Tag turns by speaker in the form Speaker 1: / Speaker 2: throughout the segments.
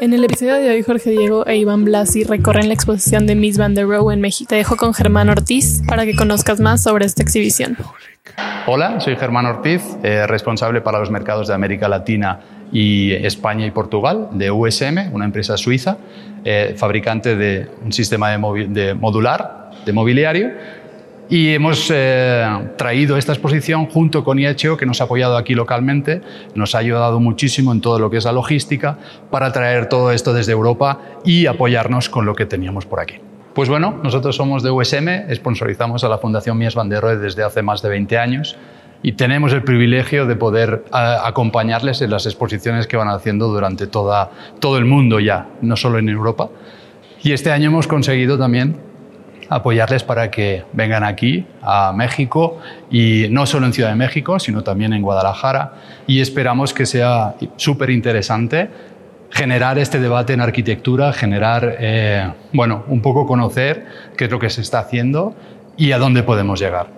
Speaker 1: En el episodio de hoy, Jorge Diego e Iván Blasi recorren la exposición de Miss Van der Rohe en México. Te dejo con Germán Ortiz para que conozcas más sobre esta exhibición.
Speaker 2: Hola, soy Germán Ortiz, eh, responsable para los mercados de América Latina y España y Portugal de USM, una empresa suiza, eh, fabricante de un sistema de, de modular de mobiliario y hemos eh, traído esta exposición junto con IHO, que nos ha apoyado aquí localmente, nos ha ayudado muchísimo en todo lo que es la logística, para traer todo esto desde Europa y apoyarnos con lo que teníamos por aquí. Pues bueno, nosotros somos de USM, sponsorizamos a la Fundación Mies van der Rohe desde hace más de 20 años y tenemos el privilegio de poder eh, acompañarles en las exposiciones que van haciendo durante todo el mundo ya, no solo en Europa. Y este año hemos conseguido también apoyarles para que vengan aquí a México y no solo en Ciudad de México, sino también en Guadalajara y esperamos que sea súper interesante generar este debate en arquitectura, generar, eh, bueno, un poco conocer qué es lo que se está haciendo y a dónde podemos llegar.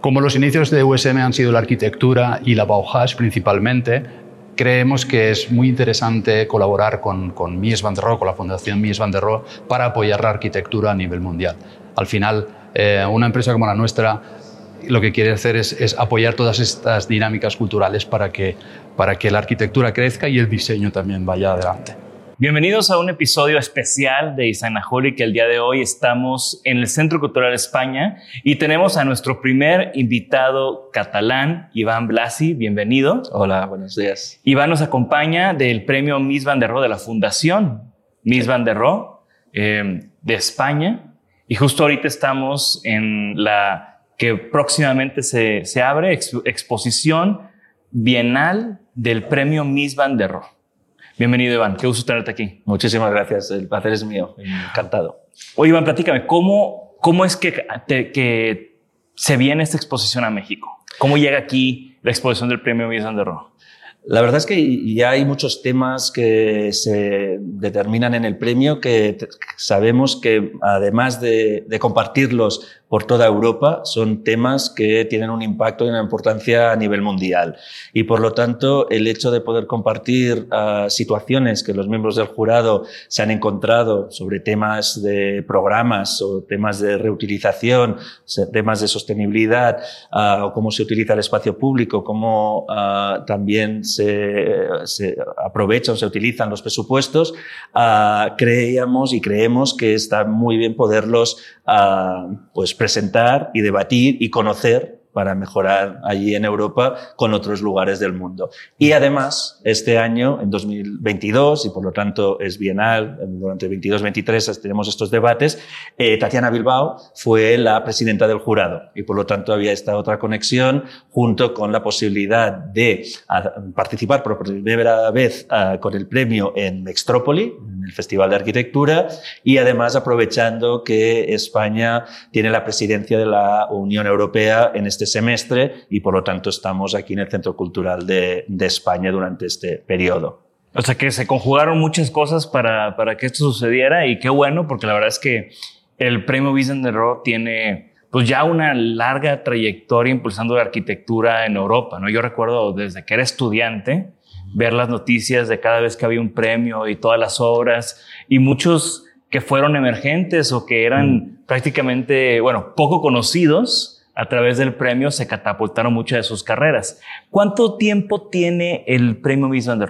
Speaker 2: Como los inicios de USM han sido la arquitectura y la Bauhaus principalmente, creemos que es muy interesante colaborar con, con Mies van der Rohe, con la Fundación Mies van der Rohe, para apoyar la arquitectura a nivel mundial. Al final, eh, una empresa como la nuestra lo que quiere hacer es, es, apoyar todas estas dinámicas culturales para que, para que la arquitectura crezca y el diseño también vaya adelante.
Speaker 3: Bienvenidos a un episodio especial de que El día de hoy estamos en el Centro Cultural España y tenemos a nuestro primer invitado catalán, Iván Blasi. Bienvenido.
Speaker 4: Hola, buenos días.
Speaker 3: Iván nos acompaña del premio Miss Van der Rohe de la Fundación Miss Van der Rohe eh, de España. Y justo ahorita estamos en la que próximamente se, se abre exposición bienal del premio Miss Van der Rohe. Bienvenido, Iván. Qué gusto tenerte aquí.
Speaker 4: Muchísimas gracias. El placer es mío. Encantado.
Speaker 3: Oye, Iván, platícame, ¿cómo, cómo es que, que se viene esta exposición a México? ¿Cómo llega aquí la exposición del premio der Rohe?
Speaker 4: La verdad es que ya hay muchos temas que se determinan en el premio que sabemos que además de, de compartirlos por toda Europa son temas que tienen un impacto y una importancia a nivel mundial. Y por lo tanto, el hecho de poder compartir uh, situaciones que los miembros del jurado se han encontrado sobre temas de programas o temas de reutilización, temas de sostenibilidad, uh, o cómo se utiliza el espacio público, cómo uh, también se, se, aprovechan se utilizan los presupuestos, creíamos y creemos que está muy bien poderlos pues presentar y debatir y conocer para mejorar allí en Europa con otros lugares del mundo. Y además, este año, en 2022, y por lo tanto es bienal, durante 22-23 tenemos estos debates, eh, Tatiana Bilbao fue la presidenta del jurado y por lo tanto había esta otra conexión junto con la posibilidad de participar por primera vez con el premio en Mextrópoli, en el Festival de Arquitectura, y además aprovechando que España tiene la presidencia de la Unión Europea en este semestre y por lo tanto estamos aquí en el Centro Cultural de, España durante este periodo.
Speaker 3: O sea que se conjugaron muchas cosas para, para que esto sucediera y qué bueno, porque la verdad es que el premio Roth tiene pues ya una larga trayectoria impulsando la arquitectura en Europa, ¿no? Yo recuerdo desde que era estudiante ver las noticias de cada vez que había un premio y todas las obras y muchos que fueron emergentes o que eran mm. prácticamente, bueno, poco conocidos, a través del premio se catapultaron muchas de sus carreras. ¿Cuánto tiempo tiene el premio Miss Van der?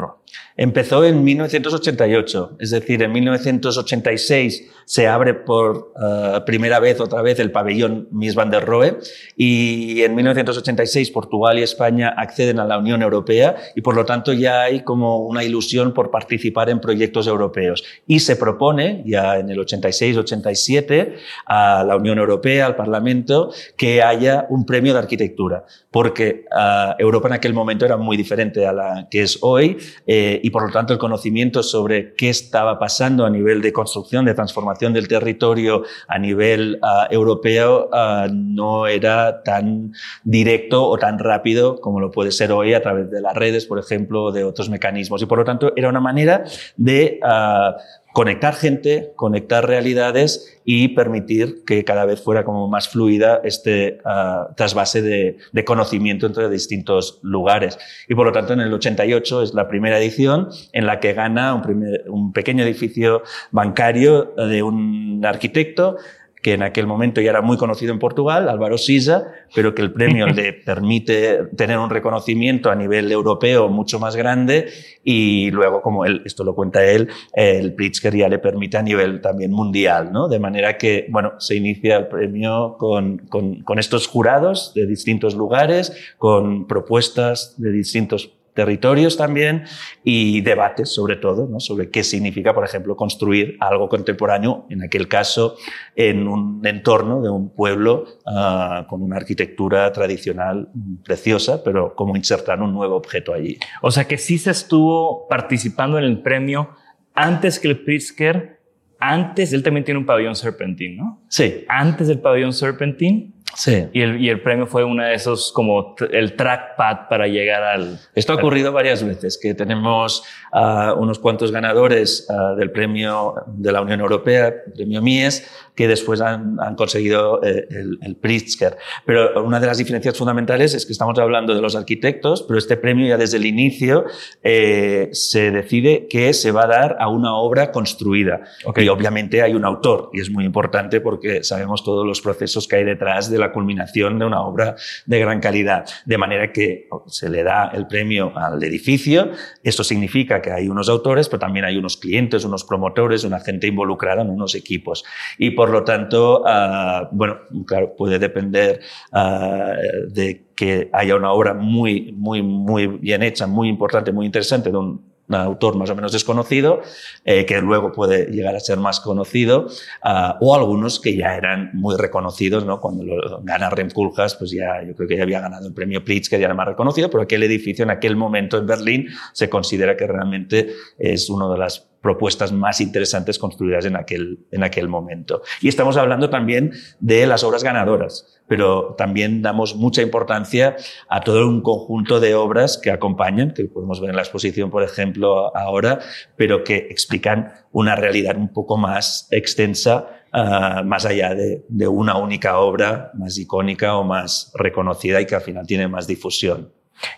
Speaker 4: Empezó en 1988, es decir, en 1986 se abre por uh, primera vez, otra vez, el pabellón Miss Van der Rohe y en 1986 Portugal y España acceden a la Unión Europea y por lo tanto ya hay como una ilusión por participar en proyectos europeos. Y se propone, ya en el 86-87, a la Unión Europea, al Parlamento, que haya un premio de arquitectura, porque uh, Europa en aquel momento era muy diferente a la que es hoy. Eh, y por lo tanto el conocimiento sobre qué estaba pasando a nivel de construcción, de transformación del territorio a nivel ah, europeo ah, no era tan directo o tan rápido como lo puede ser hoy a través de las redes, por ejemplo, de otros mecanismos. Y por lo tanto era una manera de ah, conectar gente, conectar realidades y permitir que cada vez fuera como más fluida este uh, trasvase de, conocimiento entre distintos lugares. Y por lo tanto, en el 88 es la primera edición en la que gana un pequeño edificio bancario de un arquitecto que en aquel momento ya era muy conocido en Portugal, Álvaro Sisa, pero que el premio le permite tener un reconocimiento a nivel europeo mucho más grande y luego, como él, esto lo cuenta él, el Pritzker ya le permite a nivel también mundial, ¿no? De manera que, bueno, se inicia el premio con, con, con estos jurados de distintos lugares, con propuestas de distintos territorios también y debates sobre todo, ¿no? sobre qué significa, por ejemplo, construir algo contemporáneo, en aquel caso, en un entorno de un pueblo uh, con una arquitectura tradicional preciosa, pero cómo insertar un nuevo objeto allí.
Speaker 3: O sea que sí se estuvo participando en el premio antes que el Pritzker, antes, él también tiene un pabellón Serpentine, ¿no?
Speaker 4: Sí.
Speaker 3: Antes del pabellón Serpentine
Speaker 4: Sí.
Speaker 3: Y el, y el premio fue uno de esos como el trackpad para llegar al...
Speaker 4: Esto ha ocurrido varias veces, que tenemos uh, unos cuantos ganadores uh, del premio de la Unión Europea, premio Mies, que después han, han conseguido eh, el, el, Pritzker. Pero una de las diferencias fundamentales es que estamos hablando de los arquitectos, pero este premio ya desde el inicio eh, se decide que se va a dar a una obra construida. Okay. Y obviamente hay un autor, y es muy importante porque sabemos todos los procesos que hay detrás de la culminación de una obra de gran calidad. De manera que se le da el premio al edificio. Esto significa que hay unos autores, pero también hay unos clientes, unos promotores, una gente involucrada en unos equipos. Y por lo tanto, uh, bueno, claro, puede depender uh, de que haya una obra muy, muy, muy bien hecha, muy importante, muy interesante de un autor más o menos desconocido, eh, que luego puede llegar a ser más conocido, uh, o algunos que ya eran muy reconocidos, ¿no? Cuando lo gana Rem Koolhaas, pues ya yo creo que ya había ganado el premio Pritzker, ya era más reconocido, pero aquel edificio en aquel momento en Berlín se considera que realmente es uno de las propuestas más interesantes construidas en aquel, en aquel momento. Y estamos hablando también de las obras ganadoras, pero también damos mucha importancia a todo un conjunto de obras que acompañan, que podemos ver en la exposición, por ejemplo, ahora, pero que explican una realidad un poco más extensa Uh, más allá de, de, una única obra más icónica o más reconocida y que al final tiene más difusión.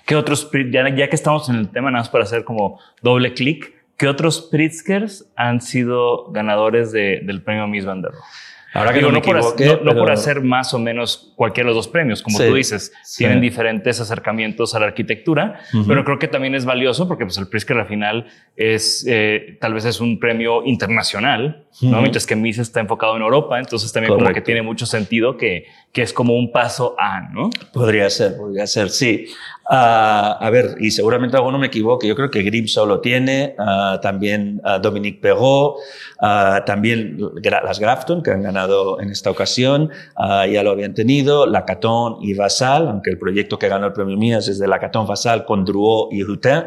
Speaker 3: ¿Qué otros, ya, ya que estamos en el tema, nada más para hacer como doble clic, ¿Qué otros Pritzkers han sido ganadores de, del premio Miss Van der Rohe?
Speaker 4: Ahora que
Speaker 3: Digo,
Speaker 4: no,
Speaker 3: por, no- no por hacer más o menos cualquiera de los dos premios, como
Speaker 4: Sí,
Speaker 3: tú dices,
Speaker 4: sí.
Speaker 3: tienen diferentes acercamientos a la arquitectura, pero creo que también es valioso porque pues, el Pritzker al final es, eh, tal vez es un premio internacional, ¿no?
Speaker 4: Ujú.
Speaker 3: mientras que MIS está enfocado en Europa, entonces también como que tiene mucho sentido que, que es como un paso a, ¿no?
Speaker 4: Podría ser, podría ser, sí. Ah, a ver, y seguramente alguno me equivoque, yo creo que Grimshaw lo tiene, ah, también ah, Dominique Perrault, ah, también las Grafton, que han ganado en esta ocasión, ya lo habían tenido, Lacaton y Vassal, aunque el proyecto que ganó el premio Mías es de Lacaton Vassal con Drouot y Hutin.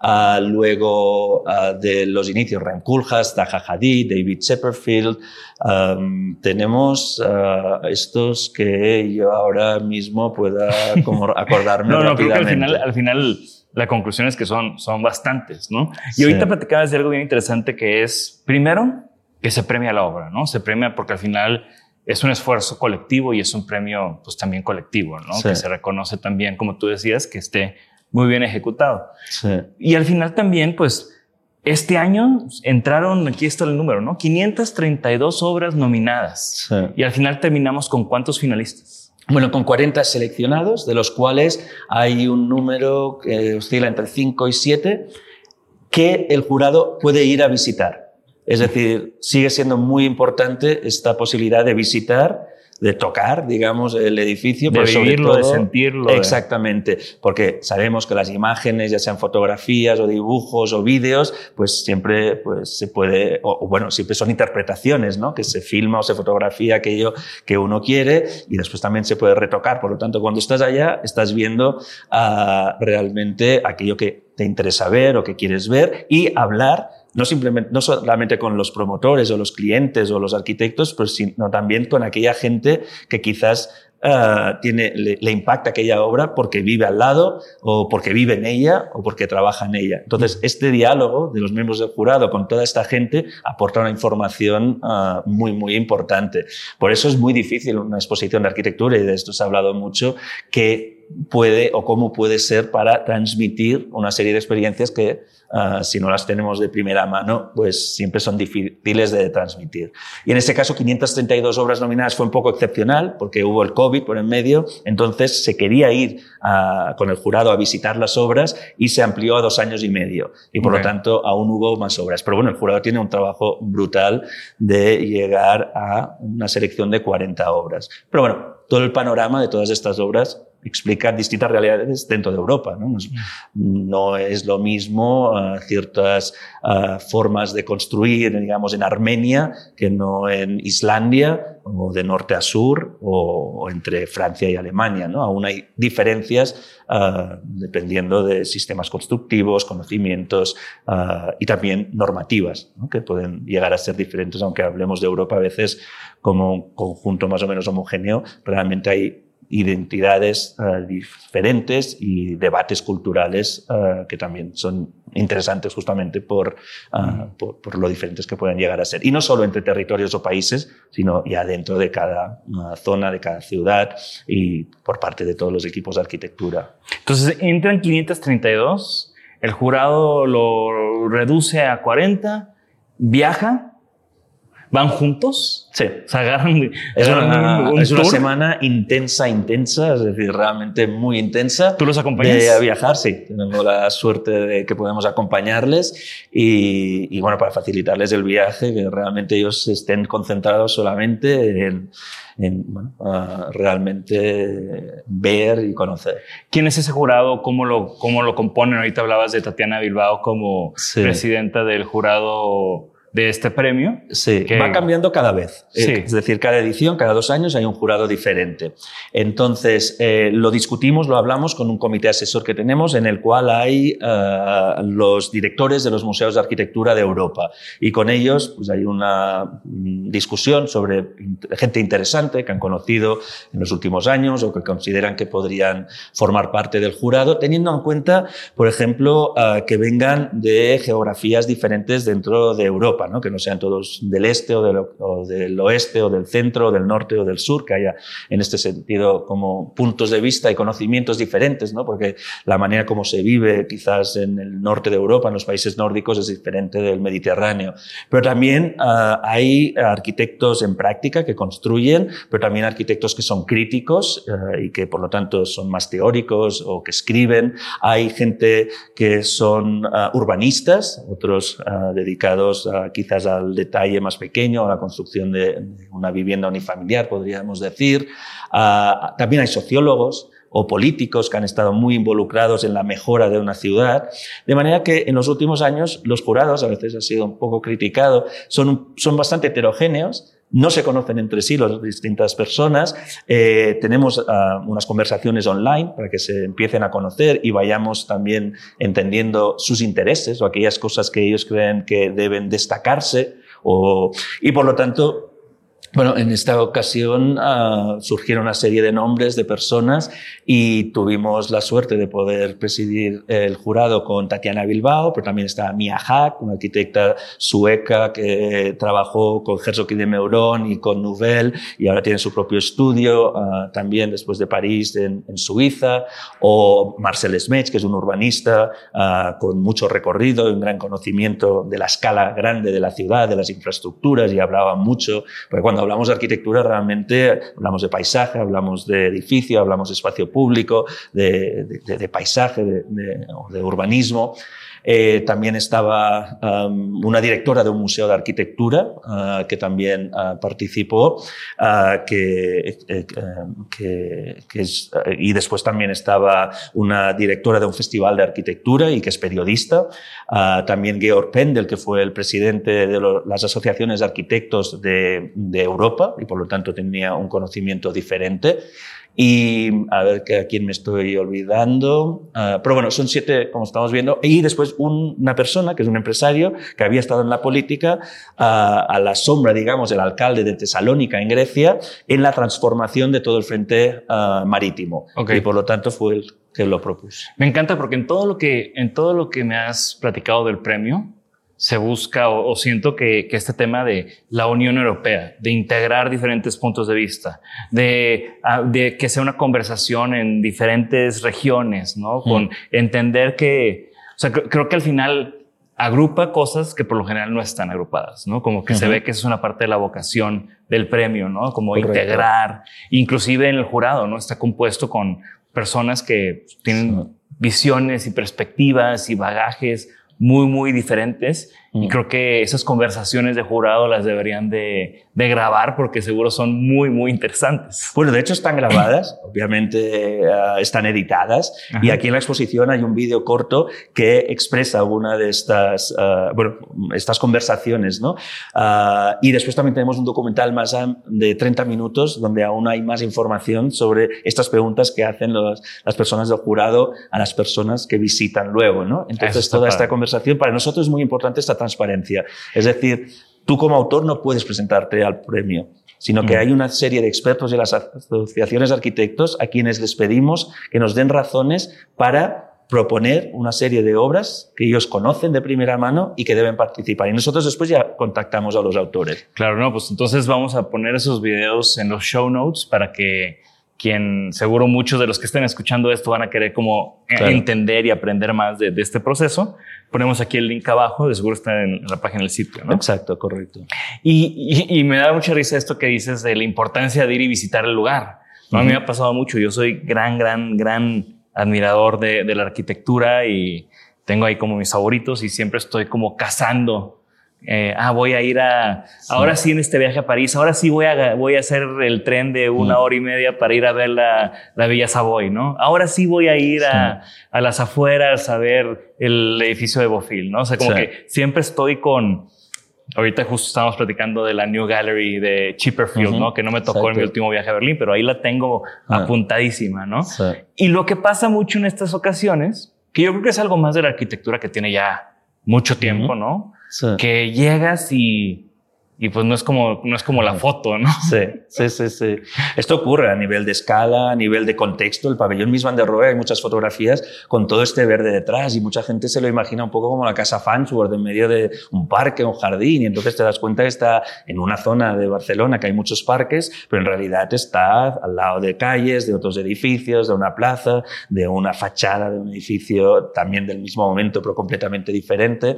Speaker 4: Ah, luego ah, de los inicios, Ryan Koolhaas, Zaha Hadid, David Sepperfield. Am, tenemos ah, estos que yo ahora mismo pueda como acordarme
Speaker 3: No, no, creo que al
Speaker 4: rápidamente.
Speaker 3: final, al final la conclusión es que son, son bastantes, ¿no? Y
Speaker 4: Sí.
Speaker 3: ahorita platicabas de algo bien interesante que es, primero, que se premia la obra, ¿no? Se premia porque al final es un esfuerzo colectivo y es un premio, pues también colectivo, ¿no?
Speaker 4: Sí.
Speaker 3: Que se reconoce también, como tú decías, que esté muy bien ejecutado.
Speaker 4: Sí.
Speaker 3: Y al final también, pues, este año entraron, aquí está el número, ¿no? 532 obras nominadas.
Speaker 4: Sí.
Speaker 3: Y al final terminamos con cuántos finalistas.
Speaker 4: Bueno, con 40 seleccionados, de los cuales hay un número que oscila entre 5 y 7 que el jurado puede ir a visitar. Es decir, sigue siendo muy importante esta posibilidad de visitar, de tocar, digamos, el edificio.
Speaker 3: De
Speaker 4: pero
Speaker 3: vivirlo, de sentirlo,
Speaker 4: Exactamente, porque sabemos que las imágenes, ya sean fotografías o dibujos o vídeos, pues siempre pues, se puede, o, o bueno, siempre son interpretaciones, ¿no? Que se filma o se fotografía aquello que uno quiere y después también se puede retocar. Por lo tanto, cuando estás allá, estás viendo ah, realmente aquello que te interesa ver o que quieres ver y hablar no simplemente no solamente con los promotores o los clientes o los arquitectos, pero sino también con aquella gente que quizás ah, tiene, le, le impacta aquella obra porque vive al lado o porque vive en ella o porque trabaja en ella. Entonces, este diálogo de los miembros del jurado con toda esta gente aporta una información ah, muy, muy importante. Por eso es muy difícil una exposición de arquitectura, y de esto se ha hablado mucho, que puede o cómo puede ser para transmitir una serie de experiencias que ah, si no las tenemos de primera mano, pues siempre son difíciles de transmitir. Y en este caso, 532 obras nominadas fue un poco excepcional porque hubo el COVID por en medio, entonces se quería ir con el jurado a visitar las obras y se amplió a dos años y medio. Y por lo tanto, aún hubo más obras. Pero bueno, el jurado tiene un trabajo brutal de llegar a una selección de 40 obras. Pero bueno, todo el panorama de todas estas obras explica distintas realidades dentro de Europa. No, es- lo mismo ah, ciertas ah, formas de construir, digamos, en Armenia que no en Islandia o de norte a sur o, entre Francia y Alemania. ¿no? Aún hay diferencias ah, dependiendo de sistemas constructivos, conocimientos y también normativas ¿no? que pueden llegar a ser diferentes, aunque hablemos de Europa a veces como un conjunto más o menos homogéneo, realmente hay identidades eh, diferentes y debates culturales eh, que también son interesantes justamente por, ah, por, por lo diferentes que pueden llegar a ser. Y no solo entre territorios o países, sino ya dentro de cada zona, de cada ciudad y por parte de todos los equipos de arquitectura.
Speaker 3: Entonces entran 532, el jurado lo reduce a 40, viaja, van juntos,
Speaker 4: Sí.
Speaker 3: se agarran.
Speaker 4: Es una,
Speaker 3: un
Speaker 4: es una
Speaker 3: tour.
Speaker 4: semana intensa, intensa, es decir, realmente muy intensa.
Speaker 3: ¿Tú los acompañas?
Speaker 4: De a viajar, sí. Tenemos la suerte de que podemos acompañarles y, y, bueno, para facilitarles el viaje, que realmente ellos estén concentrados solamente en, en, bueno, realmente ver y conocer.
Speaker 3: ¿Quién es ese jurado? ¿Cómo lo, cómo lo componen? Ahorita hablabas de Tatiana Bilbao como
Speaker 4: Sí.
Speaker 3: presidenta del jurado de este premio.
Speaker 4: Sí,
Speaker 3: Que-
Speaker 4: va cambiando cada vez.
Speaker 3: Sí.
Speaker 4: Eh, Es decir, cada edición, cada dos años hay un jurado diferente. Entonces, eh, lo discutimos, lo hablamos con un comité asesor que tenemos en el cual hay eh, los directores de los museos de arquitectura de Europa. Y con ellos pues, hay una mm, discusión sobre gente interesante que han conocido en los últimos años o que consideran que podrían formar parte del jurado, teniendo en cuenta, por ejemplo, eh, que vengan de geografías diferentes dentro de Europa. ¿No? que no sean todos del este o del, o del, oeste o del centro o del norte o del sur, que haya en este sentido como puntos de vista y conocimientos diferentes, ¿no? porque la manera como se vive quizás en el norte de Europa, en los países nórdicos, es diferente del Mediterráneo. Pero también uh, hay arquitectos en práctica que construyen, pero también arquitectos que son críticos uh, y que por lo tanto son más teóricos o que escriben. Hay gente que son uh, urbanistas, otros dedicados quizás al detalle más pequeño, a la construcción de, una vivienda unifamiliar, podríamos decir. también hay sociólogos o políticos que han estado muy involucrados en la mejora de una ciudad. De manera que en los últimos años los jurados, a veces ha sido un poco criticado, son, son bastante heterogéneos, no se conocen entre sí las distintas personas. Eh, tenemos uh, unas conversaciones online para que se empiecen a conocer y vayamos también entendiendo sus intereses o aquellas cosas que ellos creen que deben destacarse. O, y por lo tanto, bueno, en esta ocasión uh, surgieron una serie de nombres de personas y tuvimos la suerte de poder presidir el jurado con Tatiana Bilbao, pero también está Mia Hack, una arquitecta sueca que trabajó con Herzog y de Meuron y con Nouvel y ahora tiene su propio estudio, uh, también después de París en, en, Suiza, o Marcel Smech, que es un urbanista uh, con mucho recorrido y un gran conocimiento de la escala grande de la ciudad, de las infraestructuras y hablaba mucho, porque cuando hablamos de arquitectura realmente hablamos de paisaje, hablamos de edificio, hablamos de espacio público, de, paisaje, de urbanismo. Eh, también estaba um, una directora de un museo de arquitectura uh, que también uh, participó, uh, que, eh, que, que, es, y después también estaba una directora de un festival de arquitectura y que es periodista. también Georg Pendel, que fue el presidente de lo, las asociaciones de arquitectos de, de Europa y por lo tanto tenía un conocimiento diferente. Y a ver que a quién me estoy olvidando. Uh, pero bueno, son siete, como estamos viendo. Y después un, una persona, que es un empresario, que había estado en la política, uh, a la sombra, digamos, del alcalde de Tesalónica, en Grecia, en la transformación de todo el frente uh, marítimo. Okay. Y por lo tanto fue el que lo propuso.
Speaker 3: Me encanta porque en todo lo que, en todo lo que me has platicado del premio, se busca o, o siento que, que, este tema de la Unión Europea, de integrar diferentes puntos de vista, de, de que sea una conversación en diferentes regiones, ¿no? Con mm. entender que, o sea, creo, creo que al final agrupa cosas que por lo general no están agrupadas, ¿no? Como que uh -huh. se ve que eso es una parte de la vocación del premio, ¿no? Como Correcto. integrar, inclusive en el jurado, ¿no? Está compuesto con personas que tienen sí. visiones y perspectivas y bagajes muy, muy diferentes. Mm. Y creo que esas conversaciones de jurado las deberían de, de, grabar porque seguro son muy, muy interesantes.
Speaker 4: Bueno, de hecho están grabadas, obviamente uh, están editadas. Ajá. Y aquí en la exposición hay un vídeo corto que expresa una de estas, uh, bueno, estas conversaciones, ¿no? Uh, y después también tenemos un documental más de 30 minutos donde aún hay más información sobre estas preguntas que hacen los, las personas del jurado a las personas que visitan luego, ¿no? Entonces toda esta conversación, para nosotros es muy importante esta transparencia. Es decir, tú como autor no puedes presentarte al premio, sino que mm. hay una serie de expertos de las asociaciones de arquitectos a quienes les pedimos que nos den razones para proponer una serie de obras que ellos conocen de primera mano y que deben participar. Y nosotros después ya contactamos a los autores.
Speaker 3: Claro, no, pues entonces vamos a poner esos videos en los show notes para que quien seguro muchos de los que estén escuchando esto van a querer como claro. entender y aprender más de, de, este proceso. Ponemos aquí el link abajo, de seguro está en, la página del sitio, ¿no?
Speaker 4: Exacto, correcto.
Speaker 3: Y, y, y, me da mucha risa esto que dices de la importancia de ir y visitar el lugar. ¿no? Uh -huh. A mí me ha pasado mucho. Yo soy gran, gran, gran admirador de, de la arquitectura y tengo ahí como mis favoritos y siempre estoy como cazando eh, ah, voy a ir a, sí. ahora sí en este viaje a París, ahora sí voy a, voy a hacer el tren de una mm. hora y media para ir a ver la, la Villa Savoy, ¿no? Ahora sí voy a ir sí. a, a, las afueras a ver el edificio de Bofil, ¿no? O sea, como sí. que siempre estoy con, ahorita justo estábamos platicando de la New Gallery de Chipperfield, uh -huh. ¿no? Que no me tocó Exacto. en mi último viaje a Berlín, pero ahí la tengo ah. apuntadísima, ¿no? Y lo que pasa mucho en estas ocasiones, que yo creo que es algo más de la arquitectura que tiene ya mucho tiempo, uh -huh. ¿no? Sí. Que llegas y y pues no es como, no es como la foto, ¿no?
Speaker 4: Sí, sí, sí, sí. Esto ocurre a nivel de escala, a nivel de contexto. El pabellón Miss de Rohe hay muchas fotografías con todo este verde detrás y mucha gente se lo imagina un poco como la casa Farnsworth en medio de un parque, un jardín y entonces te das cuenta que está en una zona de Barcelona que hay muchos parques, pero en realidad está al lado de calles, de otros edificios, de una plaza, de una fachada de un edificio también del mismo momento pero completamente diferente.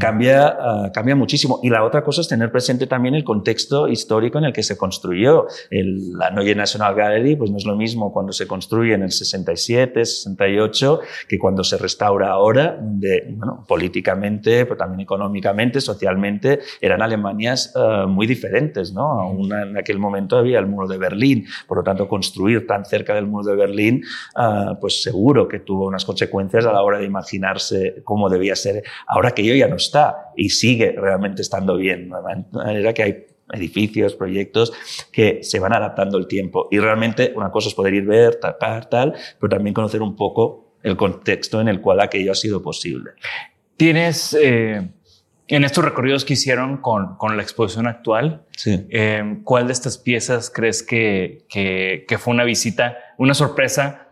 Speaker 4: Cambia, ah, cambia muchísimo. Y la otra cosa es tener presente también el contexto histórico en el que se construyó. El, la Neue National Gallery pues no es lo mismo cuando se construye en el 67, 68, que cuando se restaura ahora, de, bueno, políticamente, pero también económicamente, socialmente, eran Alemanias uh, muy diferentes. ¿no? Aún en aquel momento había el muro de Berlín, por lo tanto, construir tan cerca del muro de Berlín, uh, pues seguro que tuvo unas consecuencias a la hora de imaginarse cómo debía ser, ahora que yo ya no está y sigue realmente estando bien manera que hay edificios, proyectos que se van adaptando el tiempo. Y realmente una cosa es poder ir ver, tapar, tal, pero también conocer un poco el contexto en el cual aquello ha sido posible.
Speaker 3: Tienes, eh, en estos recorridos que hicieron con, con la exposición actual,
Speaker 4: sí.
Speaker 3: eh, ¿cuál de estas piezas crees que, que, que fue una visita, una sorpresa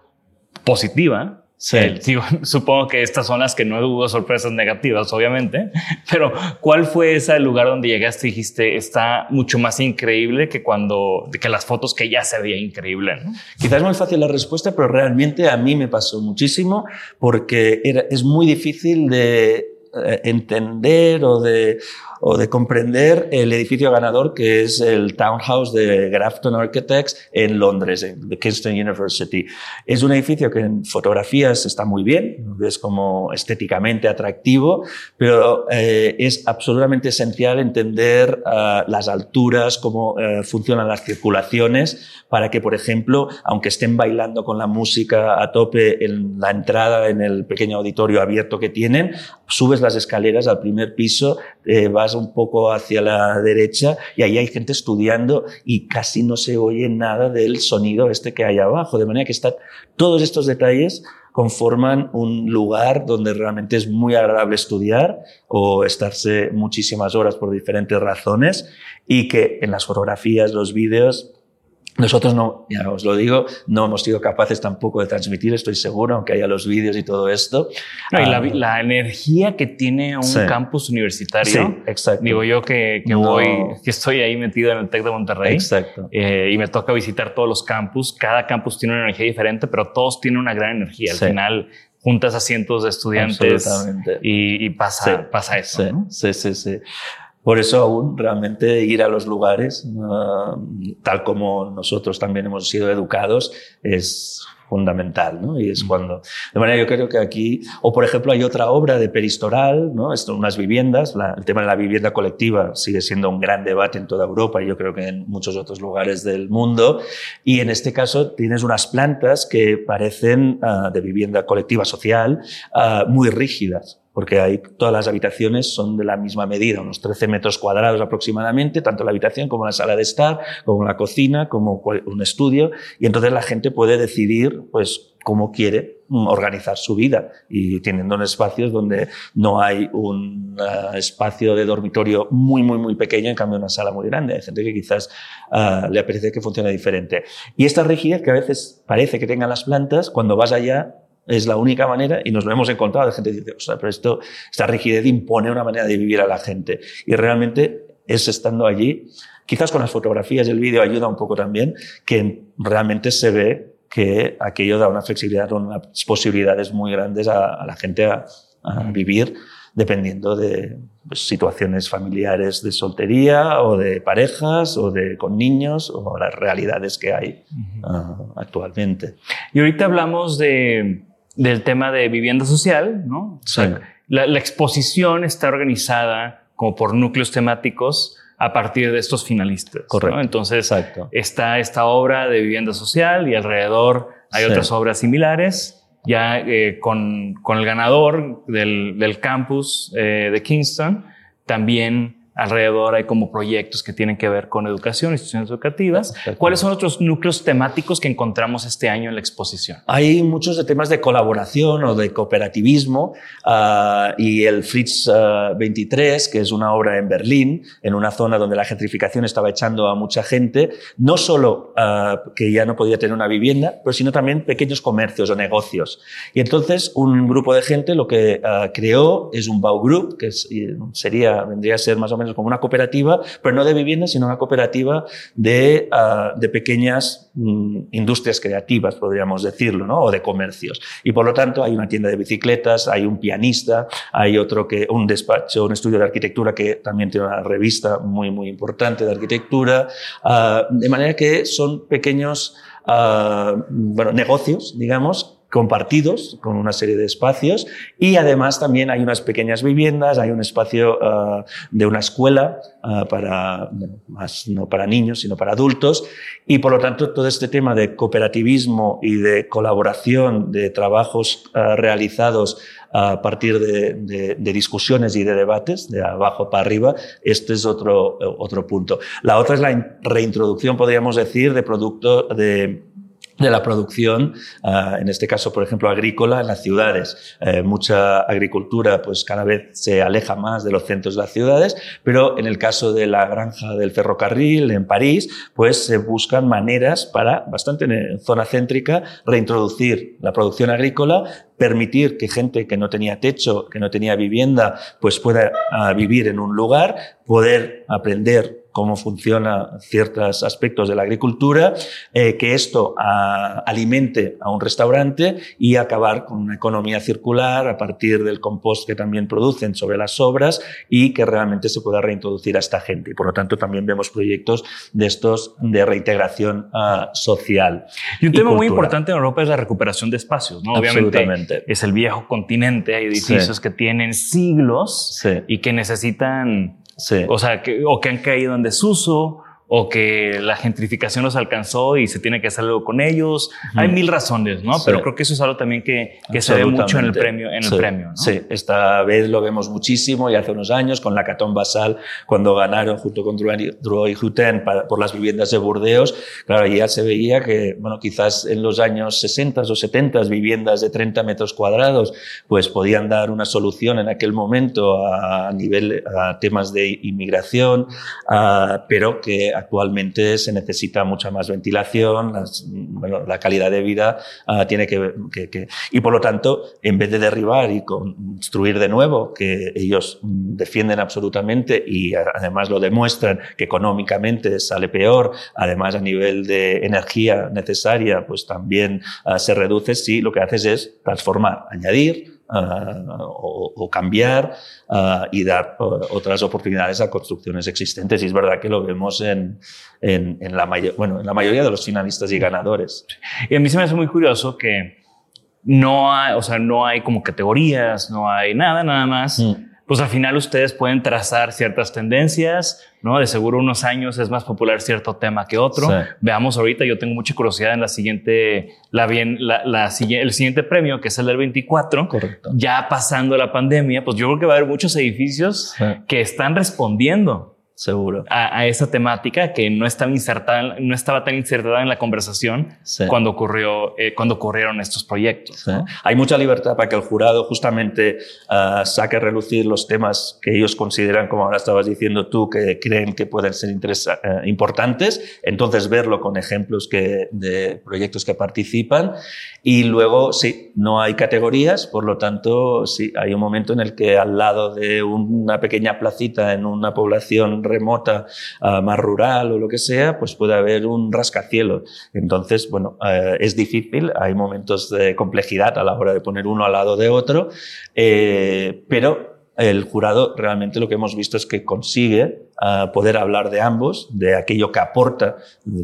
Speaker 3: positiva
Speaker 4: Sí.
Speaker 3: Digo, supongo que estas son las que no hubo sorpresas negativas, obviamente, pero ¿cuál fue ese lugar donde llegaste y dijiste está mucho más increíble que cuando, que las fotos que ya se veía increíble? ¿no?
Speaker 4: Quizás es muy fácil la respuesta, pero realmente a mí me pasó muchísimo porque era, es muy difícil de entender o de, o de comprender el edificio ganador que es el Townhouse de Grafton Architects en Londres, en the Kingston University. Es un edificio que en fotografías está muy bien, es como estéticamente atractivo, pero eh, es absolutamente esencial entender uh, las alturas, cómo uh, funcionan las circulaciones, para que, por ejemplo, aunque estén bailando con la música a tope en la entrada, en el pequeño auditorio abierto que tienen, subes las escaleras al primer piso, eh, vas un poco hacia la derecha y ahí hay gente estudiando y casi no se oye nada del sonido este que hay abajo. De manera que están todos estos detalles conforman un lugar donde realmente es muy agradable estudiar o estarse muchísimas horas por diferentes razones y que en las fotografías, los vídeos, nosotros no, ya os lo digo, no hemos sido capaces tampoco de transmitir, estoy seguro, aunque haya los vídeos y todo esto.
Speaker 3: No, y la, la, energía que tiene un
Speaker 4: Sí.
Speaker 3: campus universitario.
Speaker 4: Sí, exacto.
Speaker 3: Digo yo que, que
Speaker 4: No.
Speaker 3: voy, que estoy ahí metido en el TEC de Monterrey.
Speaker 4: Exacto.
Speaker 3: eh, y me toca visitar todos los campus. Cada campus tiene una energía diferente, pero todos tienen una gran energía. Al
Speaker 4: Sí.
Speaker 3: final juntas a cientos de estudiantes y, y pasa, pasa eso. ¿no?
Speaker 4: sí, sí, sí. Por eso aún realmente ir a los lugares, uh, tal como nosotros también hemos sido educados, es fundamental, ¿no? Y es cuando, de manera yo creo que aquí, o por ejemplo hay otra obra de Peristoral, ¿no? Esto, unas viviendas, la- el tema de la vivienda colectiva sigue siendo un gran debate en toda Europa y yo creo que en muchos otros lugares del mundo, y en este caso tienes unas plantas que parecen ah, de vivienda colectiva social ah, muy rígidas porque hay, todas las habitaciones son de la misma medida, unos 13 metros cuadrados aproximadamente, tanto la habitación como la sala de estar, como la cocina, como un estudio, y entonces la gente puede decidir, pues, cómo quiere mm, organizar su vida y teniendo en espacios donde no hay un ah, espacio de dormitorio muy, muy, muy pequeño, en cambio una sala muy grande. Hay gente que quizás ah, le apetece que funcione diferente. Y esta rigidez que a veces parece que tengan las plantas, cuando vas allá es la única manera, y nos lo hemos encontrado, de gente dice, "Ostras, pero esto, esta rigidez impone una manera de vivir a la gente. Y realmente es estando allí, quizás con las fotografías y el vídeo ayuda un poco también, que realmente se ve que aquello da una flexibilidad, unas posibilidades muy grandes a, a la gente a, a vivir dependiendo de pues, situaciones familiares de soltería o de parejas o de con niños o las realidades que hay ah, actualmente.
Speaker 3: Y ahorita hablamos de, del tema de vivienda social, ¿no? O sea,
Speaker 4: Sí.
Speaker 3: la, la exposición está organizada como por núcleos temáticos a partir de estos finalistas. ¿no?
Speaker 4: Correcto.
Speaker 3: Entonces,
Speaker 4: Exacto.
Speaker 3: está esta obra de vivienda social y alrededor hay
Speaker 4: Sí.
Speaker 3: otras obras similares, ya eh, con, con el ganador del, del campus eh, de Kingston, también alrededor hay como proyectos que tienen que ver con educación, instituciones educativas. ¿Cuáles son otros núcleos temáticos que encontramos este año en la exposición?
Speaker 4: Hay muchos de temas de colaboración o de cooperativismo uh, y el Fritz uh, 23, que es una obra en Berlín, en una zona donde la gentrificación estaba echando a mucha gente, no solo uh, que ya no podía tener una vivienda, pero sino también pequeños comercios o negocios. Y entonces un grupo de gente lo que creó es un Bau Group, que es, sería, vendría a ser más o menos como una cooperativa, pero no de vivienda, sino una cooperativa de, uh, de pequeñas mm, industrias creativas, podríamos decirlo, ¿no? o de comercios. Y por lo tanto hay una tienda de bicicletas, hay un pianista, hay otro que, un despacho, un estudio de arquitectura que también tiene una revista muy, muy importante de arquitectura, uh, de manera que son pequeños uh, bueno, negocios, digamos, compartidos con una serie de espacios y además también hay unas pequeñas viviendas, hay un espacio uh, de una escuela uh, para, más no para niños, sino para adultos y por lo tanto todo este tema de cooperativismo y de colaboración de trabajos uh, realizados a partir de, de, de, discusiones y de debates, de abajo para arriba, este es otro, otro punto. La otra es la reintroducción, podríamos decir, de productos de de la producción, uh, en este caso, por ejemplo, agrícola en las ciudades. Eh, mucha agricultura, pues cada vez se aleja más de los centros de las ciudades, pero en el caso de la granja del ferrocarril en París, pues se buscan maneras para, bastante en zona céntrica, reintroducir la producción agrícola, permitir que gente que no tenía techo, que no tenía vivienda, pues pueda uh, vivir en un lugar, poder aprender cómo funcionan ciertos aspectos de la agricultura, eh, que esto a, alimente a un restaurante y acabar con una economía circular a partir del compost que también producen sobre las obras y que realmente se pueda reintroducir a esta gente. Y por lo tanto también vemos proyectos de estos de reintegración uh, social.
Speaker 3: Y un y tema muy importante en Europa es la recuperación de espacios, ¿no? Obviamente es el viejo continente, hay edificios sí. que tienen siglos sí. y que necesitan Sí. O sea, que, o que han caído en desuso, o que la gentrificación los alcanzó y se tiene que hacer algo con ellos. Mm. Hay mil razones, ¿no? Sí. Pero creo que eso es algo también que, que se ve mucho en el premio. En
Speaker 4: sí.
Speaker 3: el premio ¿no?
Speaker 4: Sí, esta vez lo vemos muchísimo y hace unos años con la Catón Basal, cuando ganaron junto con Drouot y Hutten por las viviendas de Burdeos, claro, ya se veía que, bueno, quizás en los años 60 o 70 viviendas de 30 metros cuadrados, pues podían dar una solución en aquel momento a nivel, a temas de inmigración, a, pero que actualmente se necesita mucha más ventilación, bueno, la calidad de vida uh, tiene que, Y por lo tanto, en vez de derribar y construir de nuevo, que ellos defienden absolutamente y además lo demuestran que económicamente sale peor, además a nivel de energía necesaria, pues también uh, se reduce, sí, lo que haces es transformar, añadir, Uh, o, o, cambiar uh, y dar uh, otras oportunidades a construcciones existentes. Y es verdad que lo vemos en, en, en la, mayor, bueno, en la mayoría de los finalistas y ganadores.
Speaker 3: Y a mí se me hace muy curioso que no hay, o sea, no hay como categorías, no hay nada, nada más. Mm pues al final ustedes pueden trazar ciertas tendencias, ¿no? De seguro unos años es más popular cierto tema que otro. Sí. Veamos ahorita, yo tengo mucha curiosidad en la siguiente, la bien, la, la, el siguiente premio, que es el del 24.
Speaker 4: Correcto.
Speaker 3: Ya pasando la pandemia, pues yo creo que va a haber muchos edificios sí. que están respondiendo
Speaker 4: seguro
Speaker 3: a, a, esa temática que no estaba insertada no estaba tan insertada en la conversación sí. cuando ocurrió eh, cuando ocurrieron estos proyectos
Speaker 4: sí. ¿no? hay mucha libertad para que el jurado justamente uh, saque a relucir los temas que ellos consideran como ahora estabas diciendo tú que creen que pueden ser uh, importantes entonces verlo con ejemplos que de proyectos que participan y luego sí no hay categorías por lo tanto sí hay un momento en el que al lado de una pequeña placita en una población remota, uh, más rural o lo que sea, pues puede haber un rascacielos. Entonces, bueno, uh, es difícil, hay momentos de complejidad a la hora de poner uno al lado de otro, eh, pero el jurado realmente lo que hemos visto es que consigue uh, poder hablar de ambos, de aquello que aporta,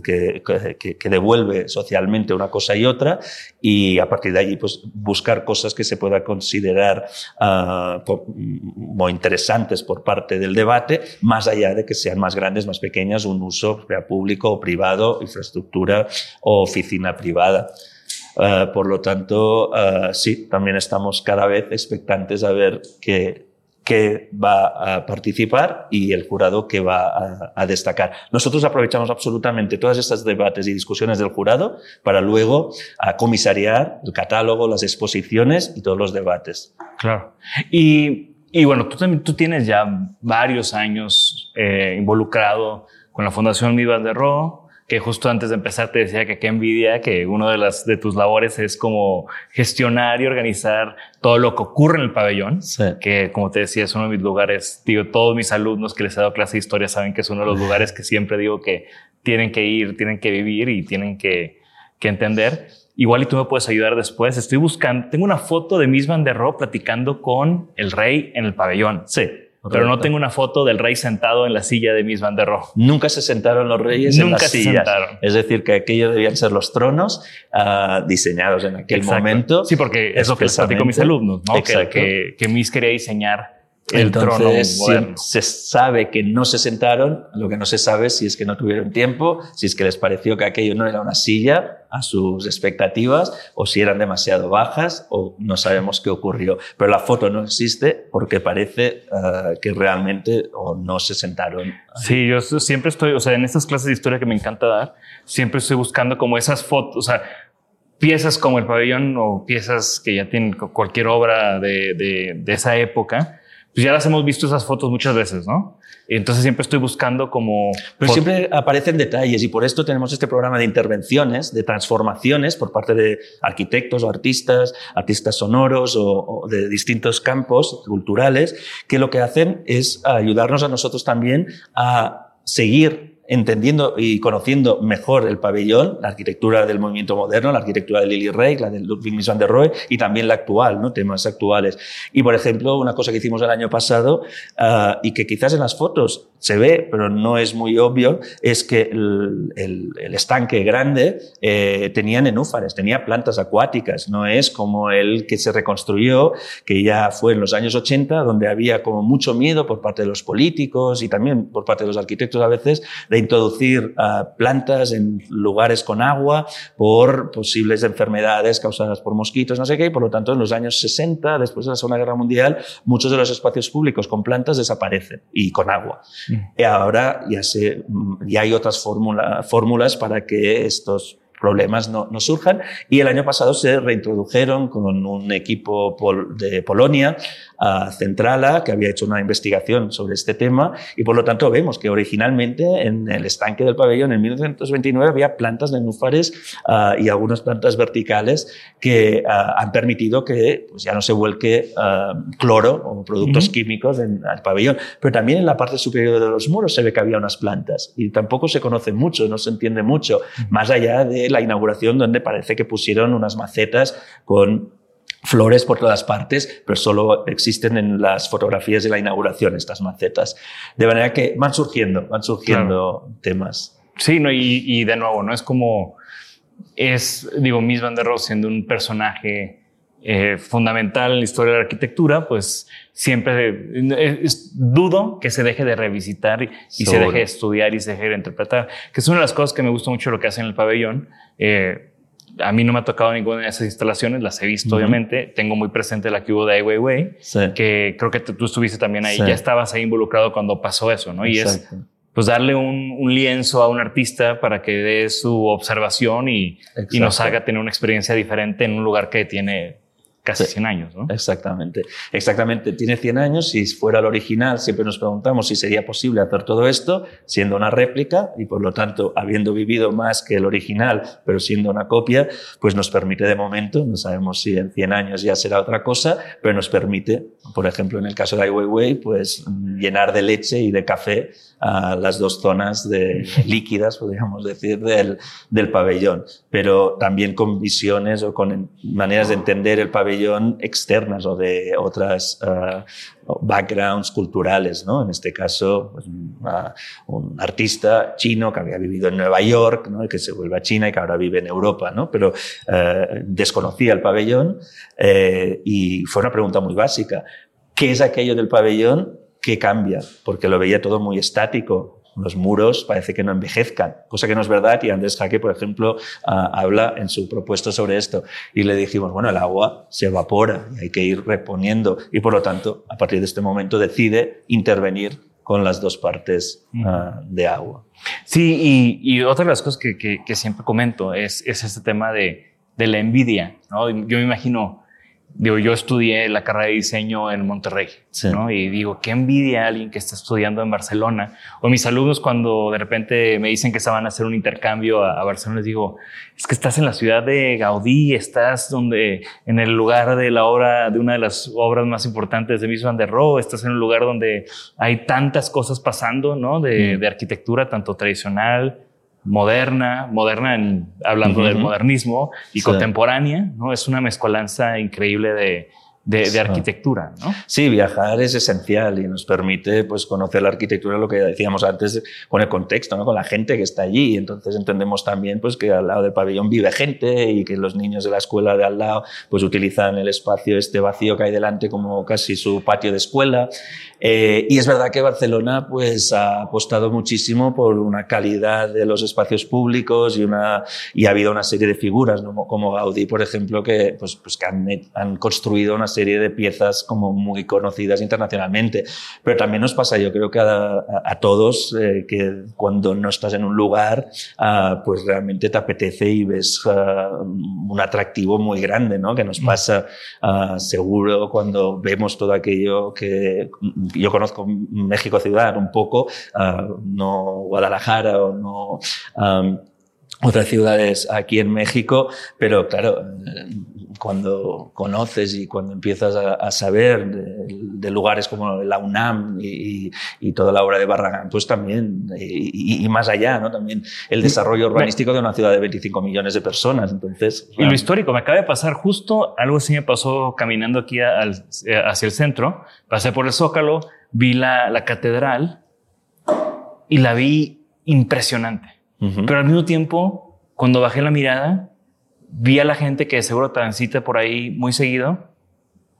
Speaker 4: que, que, que, devuelve socialmente una cosa y otra, y a partir de allí pues buscar cosas que se pueda considerar uh, interesantes por parte del debate, más allá de que sean más grandes, más pequeñas, un uso sea público o privado, infraestructura o oficina privada. Uh, por lo tanto, sí, también estamos cada vez expectantes a ver que que va a participar y el jurado que va a, a, destacar. Nosotros aprovechamos absolutamente todas estas debates y discusiones del jurado para luego a comisariar el catálogo, las exposiciones y todos los debates.
Speaker 3: Claro. Y, y bueno, tú también tú tienes ya varios años eh, involucrado con la Fundación Mi de Ro, que justo antes de empezar te decía que qué envidia que uno de las de tus labores es como gestionar y organizar todo lo que ocurre en el pabellón,
Speaker 4: Sí.
Speaker 3: que como te decía es uno de mis lugares, digo, todos mis alumnos que les he dado clase de historia saben que es uno de los lugares que siempre digo que tienen que ir, tienen que vivir y tienen que, que entender. Igual y tú me puedes ayudar después. Estoy buscando, tengo una foto de Miss Van der Rohe platicando con el rey en el pabellón.
Speaker 4: Sí.
Speaker 3: Pero no tengo una foto del rey sentado en la silla de Miss Van der Rohe.
Speaker 4: Nunca se sentaron los reyes en
Speaker 3: Nunca
Speaker 4: las
Speaker 3: se
Speaker 4: sillas.
Speaker 3: sentaron.
Speaker 4: Es decir, que aquellos debían ser los tronos ah, diseñados en aquel
Speaker 3: Exacto.
Speaker 4: momento.
Speaker 3: Sí, porque es lo que les platico a mis alumnos, ¿no? Que, que, que Miss quería diseñar el trono
Speaker 4: Entonces,
Speaker 3: moderno.
Speaker 4: sí, se sabe que no se sentaron, lo que no se sabe si es que no tuvieron tiempo, si es que les pareció que aquello no era una silla a sus expectativas, o si eran demasiado bajas, o no sabemos qué ocurrió. Pero la foto no existe porque parece ah, que realmente o no se sentaron.
Speaker 3: Sí, yo siempre estoy, o sea, en estas clases de historia que me encanta dar, siempre estoy buscando como esas fotos, o sea, piezas como el pabellón o piezas que ya tienen cu- cualquier obra de, de, de esa época, pues ya las hemos visto esas fotos muchas veces, ¿no? Entonces siempre estoy buscando como...
Speaker 4: Pero siempre aparecen detalles y por esto tenemos este programa de intervenciones, de transformaciones por parte de arquitectos o artistas, artistas sonoros o, o de distintos campos culturales, que lo que hacen es ayudarnos a nosotros también a seguir entendiendo y conociendo mejor el pabellón, la arquitectura del movimiento moderno, la arquitectura de Lily Reich, la de Ludwig Mies van der Rohe y también la actual, ¿no? temas actuales. Y por ejemplo, una cosa que hicimos el año pasado ah, y que quizás en las fotos se ve, pero no es muy obvio, es que el, el- el estanque grande eh, tenía nenúfares, tenía plantas acuáticas, no es como el que se reconstruyó, que ya fue en los años 80, donde había como mucho miedo por parte de los políticos y también por parte de los arquitectos a veces de introducir ah, plantas en lugares con agua por posibles enfermedades causadas por mosquitos, no sé qué, y por lo tanto en los años 60, después de la Segunda Guerra Mundial, muchos de los espacios públicos con plantas desaparecen y con agua. Y ahora ya, se, mm, ya hay otras fórmula- fórmulas para que estos problemas no, no surjan. Y el año pasado se reintrodujeron con un equipo pol- de Polonia a Centrala, que había hecho una investigación sobre este tema, y por lo tanto vemos que originalmente en el estanque del pabellón en 1929 había plantas nenúfares ah, y algunas plantas verticales que ah, han permitido que pues, ya no se vuelque ah, cloro o productos
Speaker 3: Ujú.
Speaker 4: químicos en el pabellón. Pero también en la parte superior de los muros se ve que había unas plantas y tampoco se conoce mucho, no se entiende mucho, más allá de la inauguración donde parece que pusieron unas macetas con flores por todas partes, pero solo existen en las fotografías de la inauguración estas macetas. De manera que van surgiendo, van surgiendo temas.
Speaker 3: Sí, no, y, y de nuevo, ¿no? Es como, es, digo, Miss Van der Rohe siendo un personaje eh, fundamental en la historia de la arquitectura, pues siempre eh, es- dudo que se deje de revisitar y, y se deje de estudiar y se deje de interpretar, que es una de las cosas que me gusta mucho lo que hacen en el pabellón. Eh, a mí no me ha tocado ninguna de esas instalaciones, las he visto
Speaker 4: Ujú.
Speaker 3: obviamente, tengo muy presente la que hubo de Ai Weiwei,
Speaker 4: Sí.
Speaker 3: que creo que tú estuviste también ahí,
Speaker 4: Sí.
Speaker 3: ya estabas ahí involucrado cuando pasó eso, ¿no? Y es
Speaker 4: Exacto.
Speaker 3: pues darle un, un lienzo a un artista para que dé su observación y, y nos haga tener una experiencia diferente en un lugar que tiene casi
Speaker 4: Sí.
Speaker 3: 100 años, ¿no?
Speaker 4: Exactamente, exactamente. Tiene 100 años. Si fuera el original, siempre nos preguntamos si sería posible hacer todo esto siendo una réplica y por lo tanto habiendo vivido más que el original, pero siendo una copia, pues nos permite de momento, no sabemos si en 100 años ya será otra cosa, pero nos permite, por ejemplo, en el caso de Ai Weiwei, pues llenar de leche y de café a las dos zonas de líquidas, podríamos decir, del, del pabellón, pero también con visiones o con maneras de entender el pabellón externas o de otras ah, backgrounds culturales, ¿no? En este caso, pues, ah, un artista chino que había vivido en Nueva York, ¿no? Que se vuelve a China y que ahora vive en Europa, ¿no? Pero eh, desconocía el pabellón eh, y fue una pregunta muy básica. ¿Qué es aquello del pabellón que cambia? Porque lo veía todo muy estático. los muros parece que no envejezcan, cosa que no es verdad y Andrés Jaque, por ejemplo, ah, habla en su propuesto sobre esto. Y le dijimos, bueno, el agua se evapora y hay que ir reponiendo y por lo tanto, a partir de este momento decide intervenir con las dos partes ah, de agua.
Speaker 3: Sí, y, otra de las cosas que, que, siempre comento es, es este tema de, de la envidia. ¿no? Yo me imagino digo, yo estudié la carrera de diseño en Monterrey, ¿no? Y digo, qué envidia a alguien que está estudiando en Barcelona. O mis alumnos cuando de repente me dicen que se van a hacer un intercambio a, Barcelona, les digo, es que estás en la ciudad de Gaudí, estás donde, en el lugar de la obra, de una de las obras más importantes de Mies van der Rohe, estás en un lugar donde hay tantas cosas pasando, ¿no? De, mm. de arquitectura, tanto tradicional, moderna, moderna en, hablando del modernismo y contemporánea, ¿no? Es una mezcolanza increíble de, de, arquitectura, ¿no?
Speaker 4: Sí, viajar es esencial y nos permite pues, conocer la arquitectura, lo que decíamos antes, con el contexto, ¿no? con la gente que está allí. Entonces entendemos también pues, que al lado del pabellón vive gente y que los niños de la escuela de al lado pues, utilizan el espacio este vacío que hay delante como casi su patio de escuela. Eh, y es verdad que Barcelona pues, ha apostado muchísimo por una calidad de los espacios públicos y, una, y ha habido una serie de figuras, ¿no? como Gaudí, por ejemplo, que, pues, pues que han, han construido una serie de piezas como muy conocidas internacionalmente. Pero también nos pasa, yo creo que a, a, todos, eh, que cuando no estás en un lugar, uh, pues realmente te apetece y ves uh, un atractivo muy grande, ¿no? Que nos mm. pasa uh, seguro cuando vemos todo aquello que yo conozco México ciudad un poco, no Guadalajara o no um, otras ciudades aquí en México, pero claro, cuando conoces y cuando empiezas a, saber de, lugares como la UNAM y, toda la obra de Barragán, pues también, y, más allá, ¿no? También el desarrollo urbanístico de una ciudad de 25 millones de personas. Entonces,
Speaker 3: y lo histórico, me acaba de pasar justo, algo así me pasó caminando aquí hacia el centro, pasé por el Zócalo, vi la, la catedral y la vi impresionante pero al mismo tiempo, cuando bajé la mirada, vi a la gente que seguro transita por ahí muy seguido,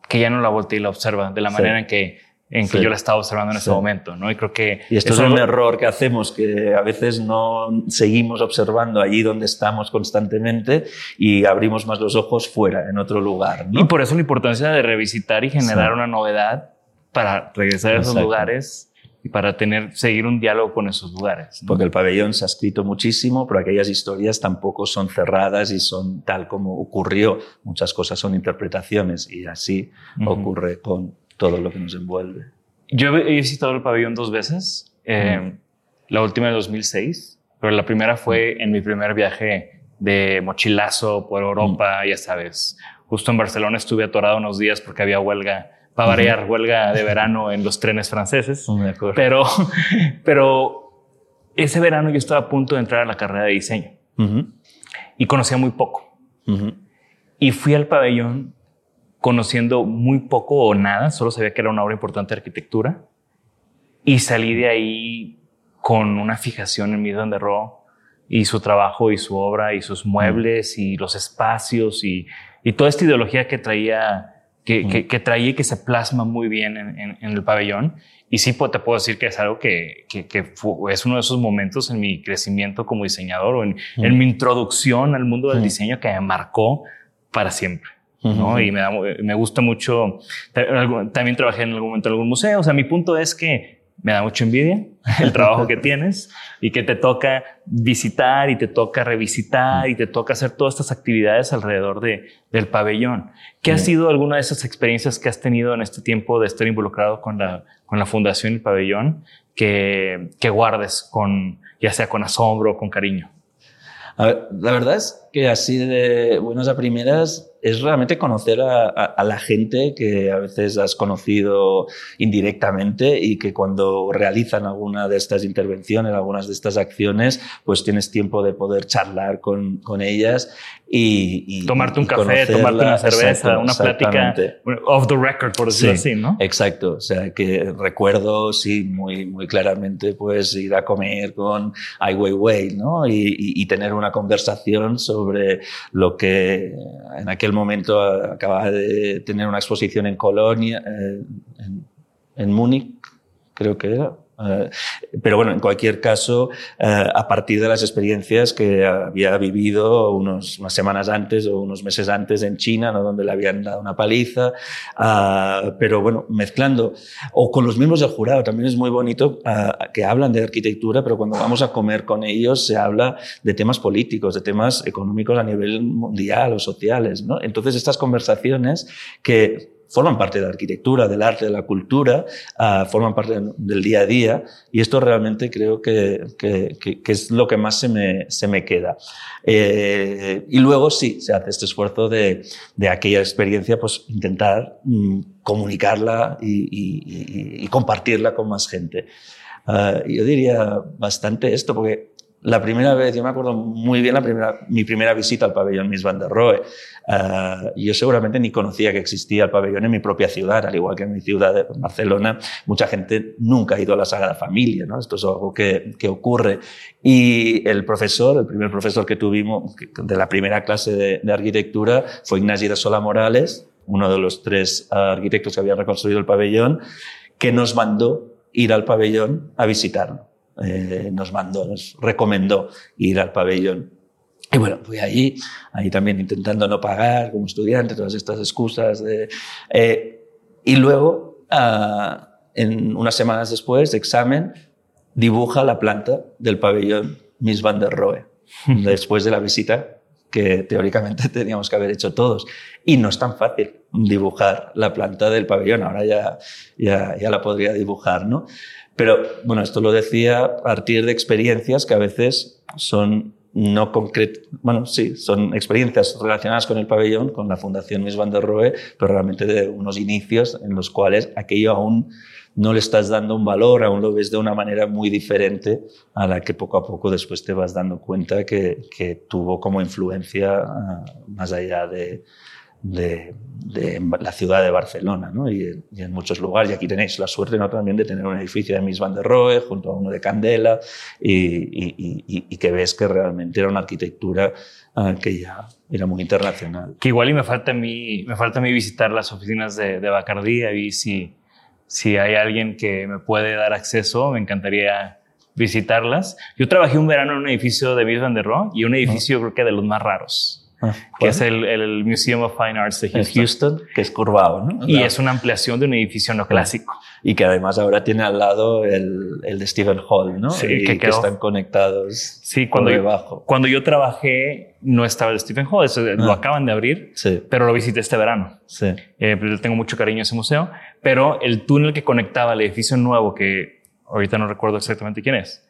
Speaker 3: que ya no la voltea y la observa de la manera en que en que yo la estaba observando en ese momento, ¿no? Y creo que...
Speaker 4: Y esto es un error que hacemos, que a veces no seguimos observando allí donde estamos constantemente y abrimos más los ojos fuera, en otro lugar, ¿no?
Speaker 3: Y por eso la importancia de revisitar y generar una novedad para regresar a esos lugares y para tener, seguir un diálogo con esos lugares.
Speaker 4: Porque el pabellón se ha escrito muchísimo, pero aquellas historias tampoco son cerradas y son tal como ocurrió. Muchas cosas son interpretaciones y así ocurre con todo lo que nos envuelve.
Speaker 3: Yo he visitado el pabellón dos veces, eh, la última en 2006, pero la primera fue en mi primer viaje de mochilazo por Europa, ya sabes. Justo en Barcelona estuve atorado unos días porque había huelga para variar, huelga de verano en los trenes franceses. Pero, pero ese verano yo estaba a punto de entrar a la carrera de diseño. Y conocía muy poco. Y fui al pabellón conociendo muy poco o nada, solo sabía que era una obra importante de arquitectura. Y salí de ahí con una fijación en mi de Ro y su trabajo y su obra y sus muebles y los espacios y, y toda esta ideología que traía que, que, traía y que se plasma muy bien en, en, el pabellón. Y sí te puedo decir que es algo que, que, es uno de esos momentos en mi crecimiento como diseñador o en, en mi introducción al mundo del diseño que me marcó para siempre. ¿no? Y me, da, me gusta mucho. También trabajé en algún momento en algún museo. O sea, mi punto es que me da mucha envidia el trabajo que tienes y que te toca visitar y te toca revisitar y te toca hacer todas estas actividades alrededor de, del pabellón. ¿Qué ha sido alguna de esas experiencias que has tenido en este tiempo de estar involucrado con la, con la Fundación y el pabellón que, que guardes con, ya sea con asombro o con cariño?
Speaker 4: la verdad es que así de buenas a primeras es realmente conocer a, la gente que a veces has conocido indirectamente y que cuando realizan alguna de estas intervenciones, algunas de estas acciones, pues tienes tiempo de poder charlar con, con ellas y,
Speaker 3: tomarte un café, tomarte una cerveza, una plática off the record, por decirlo así, ¿no?
Speaker 4: Exacto. O sea, que recuerdo, sí, muy, muy claramente, pues ir a comer con Ai Weiwei, ¿no? Y, y tener una conversación sobre lo que en aquel momento acababa de tener una exposición en Colonia, eh, en, Múnich, creo que era, Eh, pero bueno, en cualquier caso, eh, a partir de las experiencias que había vivido unos, unas semanas antes o unos meses antes en China, ¿no? donde le habían dado una paliza, uh, pero bueno, mezclando, o con los miembros del jurado, también es muy bonito uh, que hablan de arquitectura, pero cuando vamos a comer con ellos se habla de temas políticos, de temas económicos a nivel mundial o sociales. ¿no? Entonces, estas conversaciones que forman parte de la arquitectura, del arte, de la cultura, uh, forman parte del día a día y esto realmente creo que, que, que, es lo que más se me, se me queda. Eh, y luego sí, se hace este esfuerzo de, de aquella experiencia, pues intentar mm, comunicarla y, y, y, compartirla con más gente. Uh, yo diría bastante esto, porque la primera vez, yo me acuerdo muy bien la primera, mi primera visita al pabellón Miss Van der Rohe. Uh, yo seguramente ni conocía que existía el pabellón en mi propia ciudad, al igual que en mi ciudad de Barcelona, mucha gente nunca ha ido a la Sagrada Familia, ¿no? Esto es algo que, que ocurre. Y el profesor, el primer profesor que tuvimos de la primera clase de, de arquitectura fue Ignacio de Sola Morales, uno de los tres arquitectos que habían reconstruido el pabellón, que nos mandó ir al pabellón a visitarlo eh, nos mandó, nos recomendó ir al pabellón. Y bueno, fui allí, ahí también intentando no pagar como estudiante, todas estas excusas. De, eh, y luego, uh, en unas semanas después de examen, dibuja la planta del pabellón Miss Van der Rohe, después de la visita que teóricamente teníamos que haber hecho todos. Y no es tan fácil dibujar la planta del pabellón, ahora ya, ya, ya la podría dibujar, ¿no? Pero bueno, esto lo decía a partir de experiencias que a veces son no concretas, bueno, sí, son experiencias relacionadas con el pabellón, con la Fundación Miss Van der Rohe, pero realmente de unos inicios en los cuales aquello aún no le estás dando un valor, aún lo ves de una manera muy diferente a la que poco a poco después te vas dando cuenta que, que tuvo como influencia uh, más allá de, de, de, la ciudad de Barcelona ¿no? y, y, en muchos lugares. Y aquí tenéis la suerte ¿no? también de tener un edificio de Miss Van der Rohe junto a uno de Candela y, y, y que ves que realmente era una arquitectura uh, que ya era muy internacional.
Speaker 3: Que igual y me falta a mí, me falta a mí visitar las oficinas de, de Bacardí y si, si hay alguien que me puede dar acceso, me encantaría visitarlas. Yo trabajé un verano en un edificio de Miss Van der Rohe y un edificio creo que de los más raros
Speaker 4: Ah,
Speaker 3: que es el, el, Museum of Fine Arts de Houston.
Speaker 4: Houston, que es curvado, ¿no?
Speaker 3: Y es una ampliación de un edificio neoclásico.
Speaker 4: Y que además ahora tiene al lado el, el de Stephen Hall, ¿no?
Speaker 3: Sí,
Speaker 4: y
Speaker 3: que,
Speaker 4: que están conectados
Speaker 3: sí, cuando
Speaker 4: por
Speaker 3: yo,
Speaker 4: debajo.
Speaker 3: Cuando yo trabajé, no estaba el Stephen Hall, eso lo
Speaker 4: Ah.
Speaker 3: acaban de abrir,
Speaker 4: Sí,
Speaker 3: pero lo visité este verano.
Speaker 4: sí.
Speaker 3: Eh, pues, le tengo mucho cariño a ese museo, pero el túnel que conectaba el edificio nuevo, que ahorita no recuerdo exactamente quién es,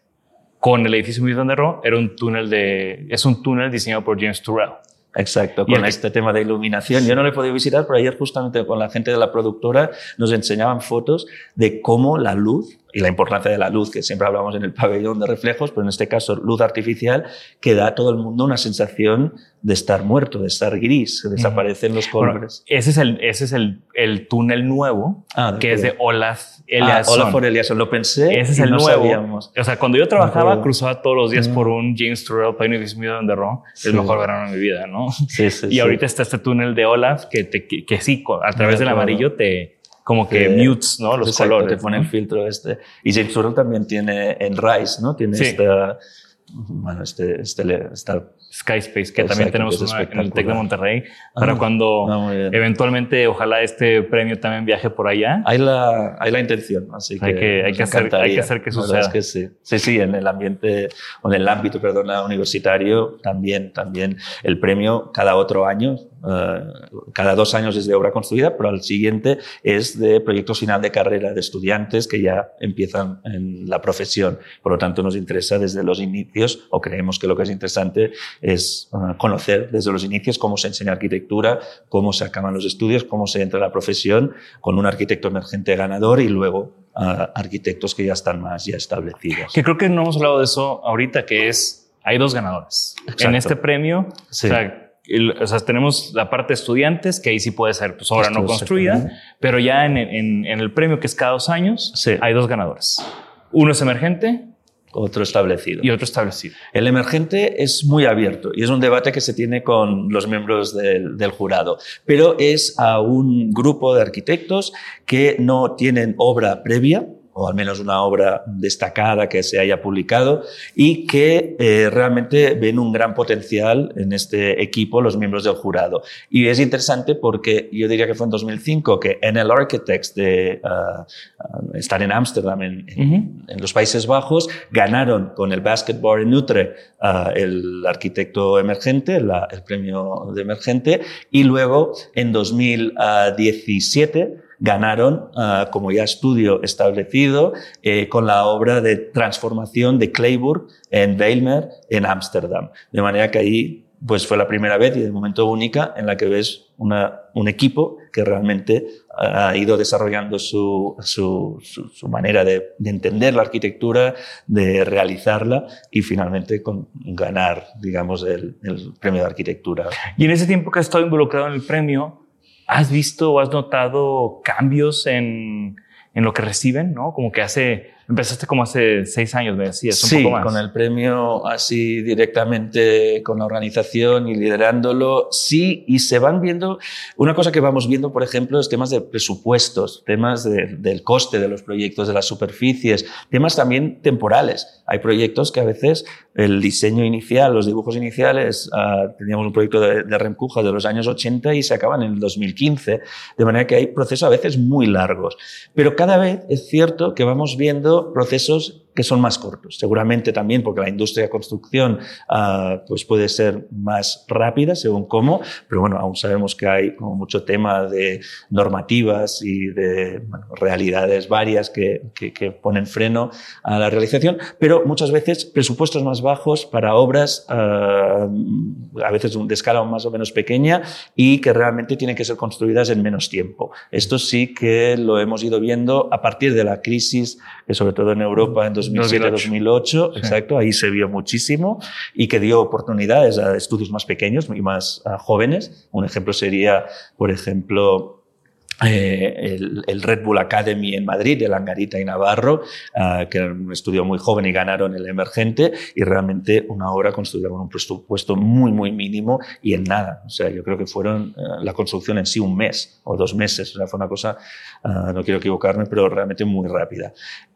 Speaker 3: con el edificio Miss Van der Rohe, era un túnel de, es un túnel diseñado por James Turrell.
Speaker 4: Exacto,
Speaker 3: Y
Speaker 4: con
Speaker 3: el
Speaker 4: este tema de iluminación. Yo no lo he podido visitar, pero ayer justamente con la gente de la productora nos enseñaban fotos de cómo la luz y la importancia de la luz, que siempre hablamos en el pabellón de reflejos, pero en este caso luz artificial, que da a todo el mundo una sensación de estar muerto, de estar gris, que desaparecen los
Speaker 3: Bueno,
Speaker 4: colores.
Speaker 3: ese es el, ese es el, el túnel nuevo,
Speaker 4: Ah,
Speaker 3: que es de. Olaf
Speaker 4: Ah,
Speaker 3: Eliasson.
Speaker 4: hola por Eliasson, lo pensé.
Speaker 3: Ese es el
Speaker 4: no
Speaker 3: nuevo.
Speaker 4: sabíamos.
Speaker 3: O sea, cuando yo trabajaba,
Speaker 4: acuerdo.
Speaker 3: cruzaba todos los días por un James Turrell Pine Edificio Van der Rohe,
Speaker 4: Sí.
Speaker 3: el mejor verano de mi vida, ¿no?
Speaker 4: Sí, sí,
Speaker 3: Y ahorita está este túnel de Olaf que, te, que, que sí, a través
Speaker 4: De
Speaker 3: del
Speaker 4: acuerdo.
Speaker 3: amarillo te como que mutes, ¿no? Los
Speaker 4: Exacto,
Speaker 3: colores.
Speaker 4: Te pone
Speaker 3: ¿no?
Speaker 4: el filtro este. Y James Turrell también tiene en Rise, ¿no? Tiene
Speaker 3: Sí.
Speaker 4: esta, bueno, este, este, esta,
Speaker 3: Sky Space, que también tenemos
Speaker 4: que
Speaker 3: una en el TEC de. Monterrey, para
Speaker 4: Ah,
Speaker 3: cuando
Speaker 4: ah, bien.
Speaker 3: eventualmente, ojalá este premio también viaje por allá.
Speaker 4: Hay la, hay la intención, así que,
Speaker 3: Hay que- hay
Speaker 4: nos
Speaker 3: que hacer- hay que hacer que suceda.
Speaker 4: es que sí. Sí, sí, en el ambiente, o en el ámbito, perdona, universitario, también, también el premio cada otro año, cada dos años es de obra construida, pero al siguiente es de proyectos final de carrera de estudiantes que ya empiezan en la profesión. Por lo tanto, nos interesa desde los inicios, o creemos que lo que es interesante es eh, conocer desde los inicios cómo se enseña arquitectura, cómo se acaban los estudios, cómo se entra a la profesión con un arquitecto emergente ganador y luego ah, arquitectos que ya están más ya establecidos.
Speaker 3: Que creo que no hemos hablado de eso ahorita, que es, hay dos ganadores.
Speaker 4: Exacto.
Speaker 3: En este premio,
Speaker 4: Sí.
Speaker 3: o, sea, el- o sea, tenemos la parte de estudiantes, que ahí sí puede ser pues, obra no construida, pero ya en, en- en el premio, que es cada dos años,
Speaker 4: Sí.
Speaker 3: hay dos ganadores. Uno es emergente
Speaker 4: Otro establecido.
Speaker 3: y otro establecido.
Speaker 4: El emergente es muy abierto y es un debate que se tiene con los miembros del, del jurado, pero es a un grupo de arquitectos que no tienen obra previa, o al menos una obra destacada que se haya publicado y que eh, realmente ven un gran potencial en este equipo los miembros del jurado. Y es interesante porque yo diría que fue en 2005 que NL Architects de uh, uh, estar en Ámsterdam, en, en, en, los Países Bajos, ganaron con el Basketball en Utrecht uh, el arquitecto emergente, la, el premio de emergente, y luego en 2017 ganaron uh, como ya estudio establecido eh, con la obra de transformación de Clayburg en Weilmer en Ámsterdam. De manera que ahí pues fue la primera vez y de momento única en la que ves una, un equipo que realmente ha ido desarrollando su, su, manera de, de, entender la arquitectura, de realizarla y finalmente con ganar, digamos, el, el premio de arquitectura.
Speaker 3: Y en ese tiempo que has estado involucrado en el premio, ¿Has visto o has notado cambios en, en lo que reciben? ¿no? Como que hace, empezaste como hace seis años, me decías, un
Speaker 4: sí,
Speaker 3: poco más.
Speaker 4: con el premio así directamente con la organización y liderándolo, sí, y se van viendo, una cosa que vamos viendo, por ejemplo, es temas de presupuestos, temas de, del coste de los proyectos, de las superficies, temas también temporales. Hay proyectos que a veces el diseño inicial, los dibujos iniciales, uh, teníamos un proyecto de, de Remcuja de los años 80 y se acaban en el 2015, de manera que hay procesos a veces muy largos. Pero cada vez es cierto que vamos viendo procesos que son más cortos. Seguramente también porque la industria de construcción uh, pues puede ser más rápida según cómo, pero bueno, aún sabemos que hay como mucho tema de normativas y de bueno, realidades varias que, que, que, ponen freno a la realización, pero muchas veces presupuestos más bajos para obras uh, a veces de escala más o menos pequeña y que realmente tienen que ser construidas en menos tiempo. Esto sí que lo hemos ido viendo a partir de la crisis, que sobre todo en Europa en 2007-2008, sí. exacto, ahí se vio muchísimo y que dio oportunidades a estudios más pequeños y más jóvenes. Un ejemplo sería, por ejemplo, eh, el, el, Red Bull Academy en Madrid, de Langarita y Navarro, uh, que era un estudio muy joven y ganaron el emergente, y realmente una obra construida con un presupuesto muy, muy mínimo y en nada. O sea, yo creo que fueron uh, la construcción en sí un mes o dos meses. O sea, fue una cosa, uh, no quiero equivocarme, pero realmente muy rápida.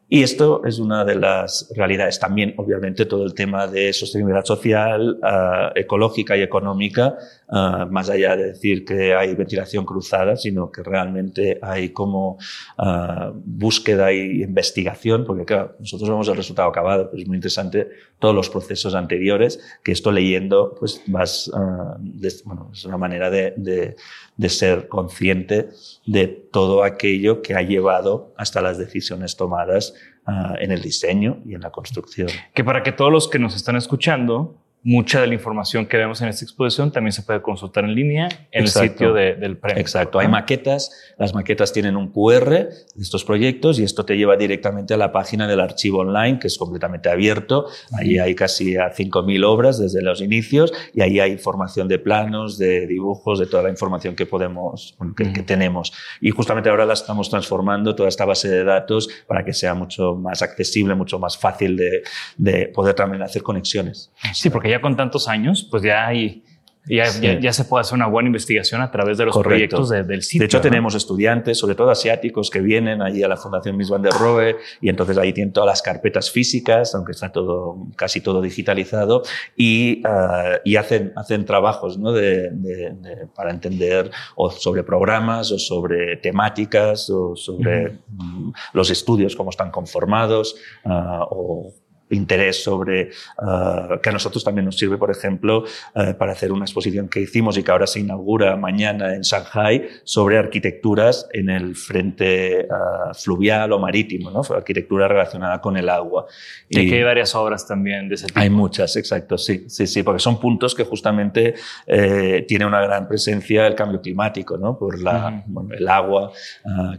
Speaker 4: Y esto es una de las realidades. También, obviamente, todo el tema de sostenibilidad social, uh, ecológica y económica, uh, más allá de decir que hay ventilación cruzada, sino que realmente hay como uh, búsqueda y investigación, porque claro, nosotros vemos el resultado acabado, pero es muy interesante todos los procesos anteriores, que esto leyendo, pues vas, de, bueno, es una manera de, de, de ser consciente de todo aquello que ha llevado hasta las decisiones tomadas uh, en el diseño y en la construcción.
Speaker 3: Que para que todos los que nos están escuchando mucha de la información que vemos en esta exposición también se puede consultar en línea en Exacto. el sitio de, del premio.
Speaker 4: Exacto. Hay maquetas. Las maquetas tienen un QR de estos proyectos y esto te lleva directamente a la página del archivo online, que es completamente abierto. Ahí hay casi a 5.000 obras desde los inicios y ahí hay información de planos, de dibujos, de toda la información que podemos, que, que tenemos. Y justamente ahora la estamos transformando toda esta base de datos para que sea mucho más accesible, mucho más fácil de, de poder también hacer conexiones.
Speaker 3: Sí, porque ya con tantos años, pues ya hay, ya, sí. ya, ya, se puede hacer una buena investigación a través de los Correcto. proyectos de, del sitio.
Speaker 4: De hecho, ¿no? tenemos estudiantes, sobre todo asiáticos, que vienen allí a la Fundación Mies van der Rohe y entonces ahí tienen todas las carpetas físicas, aunque está todo, casi todo digitalizado, y, uh, y hacen, hacen trabajos ¿no? de, de, de, para entender o sobre programas o sobre temáticas o sobre uh -huh. los estudios, cómo están conformados uh, o interés sobre uh, que a nosotros también nos sirve, por ejemplo, uh, para hacer una exposición que hicimos y que ahora se inaugura mañana en Shanghai sobre arquitecturas en el frente uh, fluvial o marítimo, ¿no? arquitectura relacionada con el agua.
Speaker 3: Y, y que hay varias obras también de ese tipo.
Speaker 4: Hay muchas, exacto, sí, sí, sí, porque son puntos que justamente eh, tiene una gran presencia el cambio climático, ¿no? por la, -huh. bueno, el agua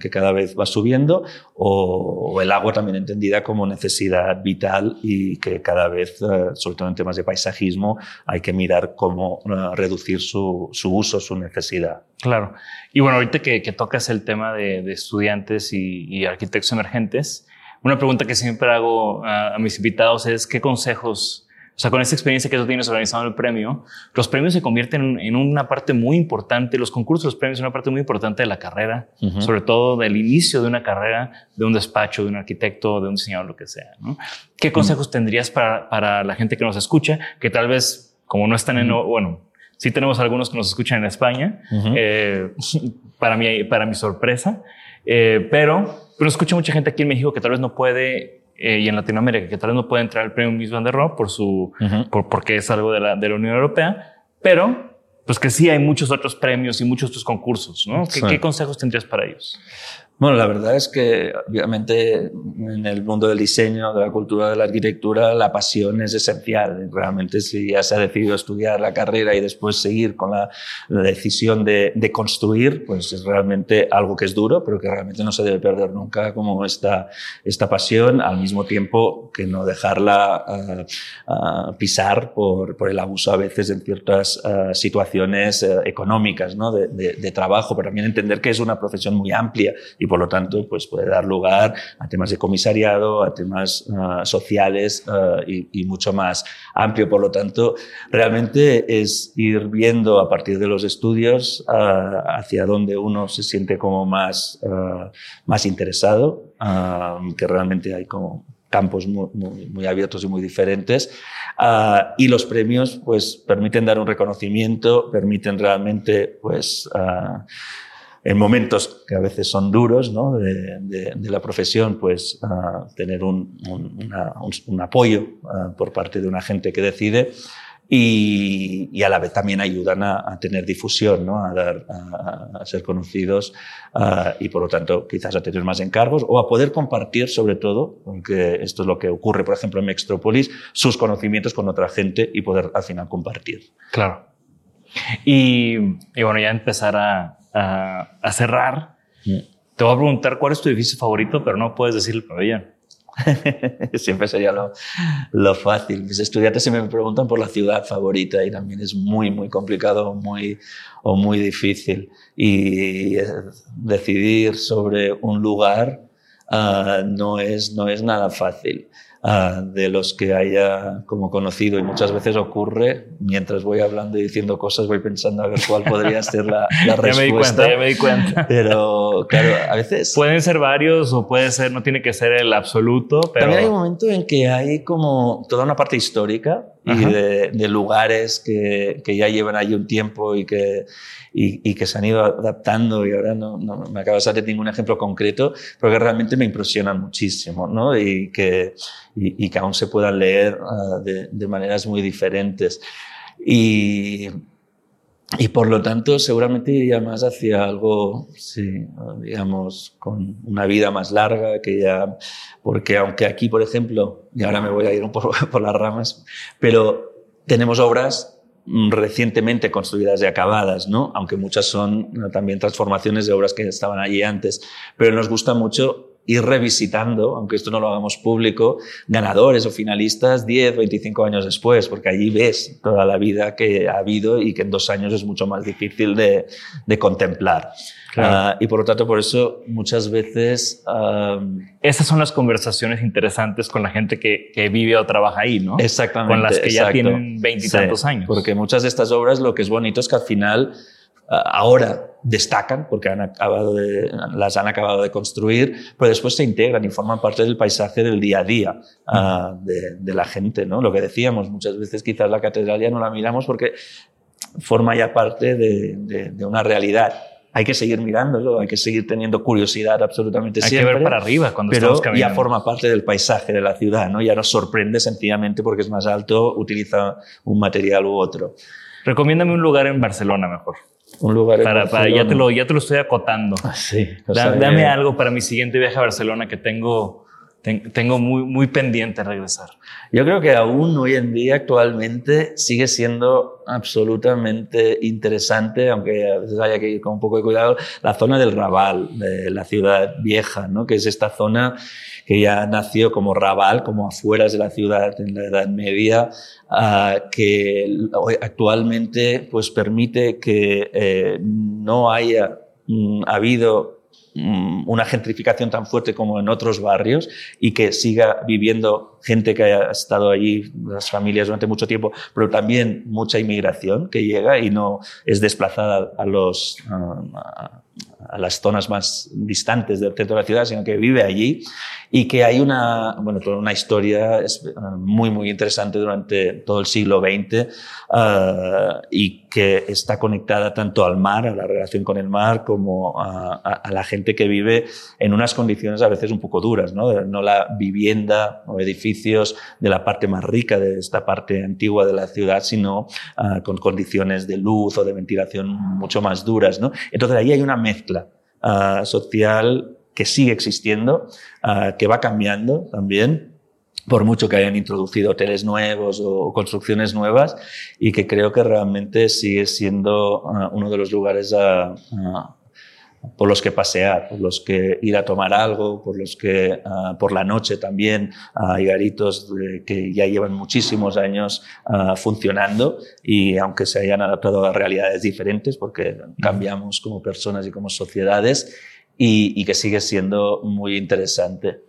Speaker 4: que cada vez va subiendo o, o el agua también entendida como necesidad vital y que cada vez, uh, sobre todo en temas de paisajismo, hay que mirar cómo uh, reducir su, su, uso, su necesidad.
Speaker 3: Claro. Y bueno, ahorita que, que tocas el tema de, de estudiantes y, y, arquitectos emergentes, una pregunta que siempre hago a, a mis invitados es qué consejos o sea, con esta experiencia que tú tienes organizando el premio, los premios se convierten en una parte muy importante, los concursos, los premios son una parte muy importante de la carrera, sobre todo del inicio de una carrera, de un despacho, de un arquitecto, de un diseñador, lo que sea. ¿no? ¿Qué consejos tendrías para, para, la gente que nos escucha, que tal vez, como no están en, bueno, sí tenemos algunos que nos escuchan en España, eh, para, mi, para mi sorpresa, eh, pero, pero escucha mucha gente aquí en México que tal vez no puede eh, y en Latinoamérica, que tal vez no puede entrar al premio Miss Van der Rohe por su, por, porque es algo de la, de la Unión Europea, pero pues que sí hay muchos otros premios y muchos otros concursos, ¿no? ¿Qué, ¿Qué, consejos tendrías para ellos?
Speaker 4: Bueno, la verdad es que obviamente en el mundo del diseño, de la cultura de la arquitectura, la pasión es esencial. Realmente si ya se ha decidido estudiar la carrera y después seguir con la, decisión de, construir, pues es realmente algo que es duro, pero que realmente no se debe perder nunca como esta, pasión, al mismo tiempo que no dejarla uh, uh, pisar por, el abuso a veces en ciertas uh, situaciones económicas ¿no? de, trabajo, pero también entender que es una profesión muy amplia por lo tanto pues puede dar lugar a temas de comisariado, a temas uh, sociales uh, y, y, mucho más amplio. Por lo tanto, realmente es ir viendo a partir de los estudios uh, hacia dónde uno se siente como más, más interesado, que realmente hay como campos muy, muy, muy, abiertos y muy diferentes. Uh, y los premios pues permiten dar un reconocimiento, permiten realmente pues uh, en momentos que a veces son duros ¿no? de, de, de, la profesión, pues uh, tener un, un, una, un, un apoyo uh, por parte de una gente que decide y, y, a la vez también ayudan a, a tener difusión, ¿no? a, dar, a, a ser conocidos uh, y por lo tanto quizás a tener más encargos o a poder compartir sobre todo, porque esto es lo que ocurre por ejemplo en Mextrópolis, sus conocimientos con otra gente y poder al final compartir.
Speaker 3: Claro. Y, y bueno, ya empezar a, a, a cerrar, te voy a preguntar cuál es tu edificio favorito, pero no puedes decir el pabellón.
Speaker 4: Siempre sería lo, lo, fácil. Mis estudiantes se me preguntan por la ciudad favorita y también es muy, muy complicado muy, o muy difícil. Y decidir sobre un lugar uh, no, es, no es nada fácil uh, de los que haya como conocido y muchas veces ocurre mientras voy hablando y diciendo cosas voy pensando a ver cuál podría ser la, la respuesta.
Speaker 3: ya me di cuenta, ya me di cuenta.
Speaker 4: Pero claro, a veces...
Speaker 3: Pueden ser varios o puede ser, no tiene que ser el absoluto, pero...
Speaker 4: También hay un momento en que hay como toda una parte histórica y de, de, lugares que, que, ya llevan ahí un tiempo y que, y, y, que se han ido adaptando y ahora no, no me acabo de salir ningún ejemplo concreto, pero que realmente me impresionan muchísimo ¿no? y, que, y, y que aún se puedan leer uh, de, de, maneras muy diferentes. Y, y por lo tanto, seguramente iría más hacia algo, sí, digamos, con una vida más larga, que ya, porque aunque aquí, por ejemplo, y ahora me voy a ir un poco por las ramas, pero tenemos obras recientemente construidas y acabadas, ¿no? Aunque muchas son también transformaciones de obras que estaban allí antes. Pero nos gusta mucho ir revisitando, aunque esto no lo hagamos público, ganadores o finalistas 10, 25 años después, porque allí ves toda la vida que ha habido y que en dos años es mucho más difícil de, de contemplar. Claro. Uh, y por lo tanto, por eso muchas veces... Um,
Speaker 3: Esas son las conversaciones interesantes con la gente que, que, vive o trabaja ahí, ¿no?
Speaker 4: Exactamente.
Speaker 3: Con las que
Speaker 4: exacto.
Speaker 3: ya tienen veintitantos
Speaker 4: sí,
Speaker 3: años.
Speaker 4: Porque muchas de estas obras lo que es bonito es que al final ahora destacan porque han acabado de, las han acabado de construir, pero después se integran y forman parte del paisaje del día a día uh, de, de, la gente, ¿no? Lo que decíamos, muchas veces quizás la catedral ya no la miramos porque forma ya parte de, de, de una realidad. Hay que seguir mirándolo, hay que seguir teniendo curiosidad absolutamente
Speaker 3: hay
Speaker 4: siempre.
Speaker 3: Hay que ver para arriba cuando
Speaker 4: pero
Speaker 3: estamos caminando.
Speaker 4: ya forma parte del paisaje de la ciudad, ¿no? Ya nos sorprende sencillamente porque es más alto, utiliza un material u otro.
Speaker 3: Recomiéndame un lugar en Barcelona mejor.
Speaker 4: Un lugar
Speaker 3: para, para ya, te lo, ya te lo estoy acotando.
Speaker 4: Ah, sí,
Speaker 3: da, dame algo para mi siguiente viaje a Barcelona que tengo, ten, tengo muy, muy pendiente regresar.
Speaker 4: Yo creo que aún hoy en día, actualmente, sigue siendo absolutamente interesante, aunque a veces haya que ir con un poco de cuidado, la zona del Raval, de la ciudad vieja, ¿no? que es esta zona que ya nació como Raval, como afueras de la ciudad en la Edad Media, uh, que actualmente pues, permite que eh, no haya mm, habido mm, una gentrificación tan fuerte como en otros barrios y que siga viviendo gente que ha estado allí, las familias durante mucho tiempo, pero también mucha inmigración que llega y no es desplazada a los a las zonas más distantes del centro de la ciudad, sino que vive allí y que hay una, bueno, toda una historia eh, muy, muy interesante durante todo el siglo XX uh, y que está conectada tanto al mar, a la relación con el mar, como a, a, a, la gente que vive en unas condiciones a veces un poco duras, ¿no? No la vivienda o edificios de la parte más rica de esta parte antigua de la ciudad, sino uh, con condiciones de luz o de ventilación mucho más duras, ¿no? Entonces ahí hay una mezcla uh, social que sigue existiendo, uh, que va cambiando también, por mucho que hayan introducido hoteles nuevos o construcciones nuevas, y que creo que realmente sigue siendo uh, uno de los lugares a, por los que pasear, por los que ir a tomar algo, por los que uh, por la noche también uh, hay garitos de, que ya llevan muchísimos años uh, funcionando y aunque se hayan adaptado a realidades diferentes, porque cambiamos como personas y como sociedades, y, y que sigue siendo muy interesante.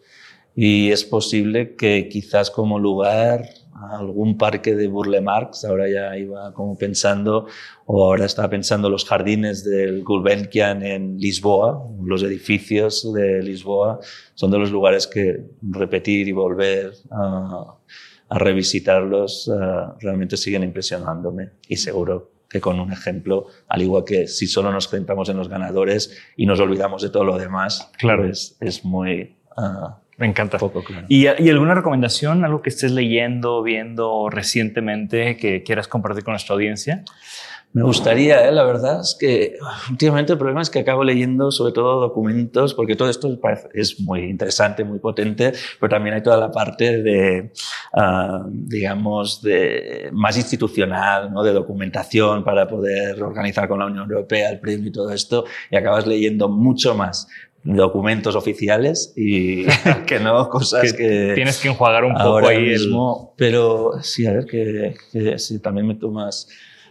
Speaker 4: Y es posible que quizás como lugar algún parque de Burle Marx, ahora ya iba como pensando, o ahora estaba pensando los jardines del Gulbenkian en Lisboa, los edificios de Lisboa, son de los lugares que repetir y volver a, a revisitarlos uh, realmente siguen impresionándome y seguro que con un ejemplo, al igual que si solo nos centramos en los ganadores y nos olvidamos de todo lo demás,
Speaker 3: claro.
Speaker 4: pues es muy... Uh,
Speaker 3: me encanta.
Speaker 4: Poco, claro.
Speaker 3: ¿Y, ¿Y, alguna recomendación, algo que estés leyendo, viendo recientemente que quieras compartir con nuestra audiencia?
Speaker 4: Me gustaría, ¿eh? la verdad es que últimamente el problema es que acabo leyendo sobre todo documentos, porque todo esto es muy interesante, muy potente, pero también hay toda la parte de, uh, digamos, de más institucional, ¿no? de documentación para poder organizar con la Unión Europea el premio y todo esto, y acabas leyendo mucho más documentos oficiales y que no cosas que,
Speaker 3: que, tienes que enjuagar un poco ahí
Speaker 4: mismo. El... Pero sí, a ver que, que sí, también me tomas.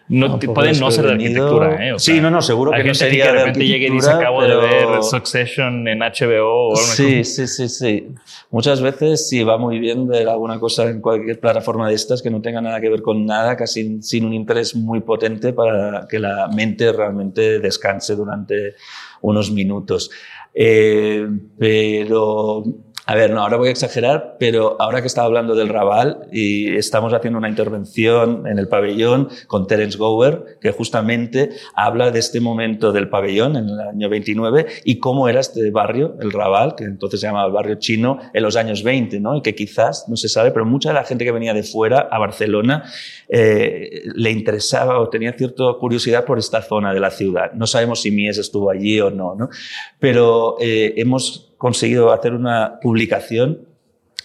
Speaker 3: No, puede no ser de arquitectura, ¿eh? O
Speaker 4: sea, sí, no, no, seguro que no sería
Speaker 3: que de repente llegue y dice acabo pero... de ver Succession en HBO o
Speaker 4: Sí, sí, sí, sí. Muchas veces sí va muy bien ver alguna cosa en cualquier plataforma de estas que no tenga nada que ver con nada, casi sin un interés muy potente para que la mente realmente descanse durante unos minutos. Eh, pero, a ver, no, ahora voy a exagerar, pero ahora que estaba hablando del Raval y estamos haciendo una intervención en el pabellón con Terence Gower, que justamente habla de este momento del pabellón en el año 29 y cómo era este barrio, el Raval, que entonces se llamaba el barrio chino, en los años 20, ¿no? Y que quizás, no se sabe, pero mucha de la gente que venía de fuera a Barcelona eh, le interesaba o tenía cierta curiosidad por esta zona de la ciudad. No sabemos si Mies estuvo allí o no, ¿no? Pero eh, hemos conseguido hacer una publicación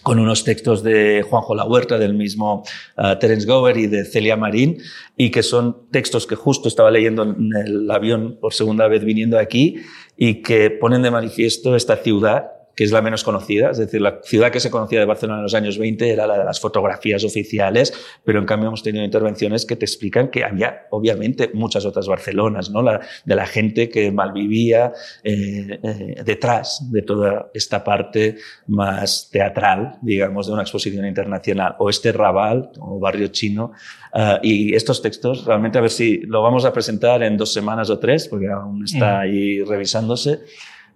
Speaker 4: con unos textos de Juanjo La Huerta, del mismo uh, Terence Gower y de Celia Marín, y que son textos que justo estaba leyendo en el avión por segunda vez viniendo aquí y que ponen de manifiesto esta ciudad que es la menos conocida, es decir, la ciudad que se conocía de Barcelona en los años 20 era la de las fotografías oficiales, pero en cambio hemos tenido intervenciones que te explican que había obviamente muchas otras Barcelonas, ¿no? La, de la gente que malvivía eh, eh, detrás de toda esta parte más teatral, digamos, de una exposición internacional, o este Raval o barrio chino, uh, y estos textos, realmente a ver si lo vamos a presentar en dos semanas o tres, porque aún está ahí revisándose.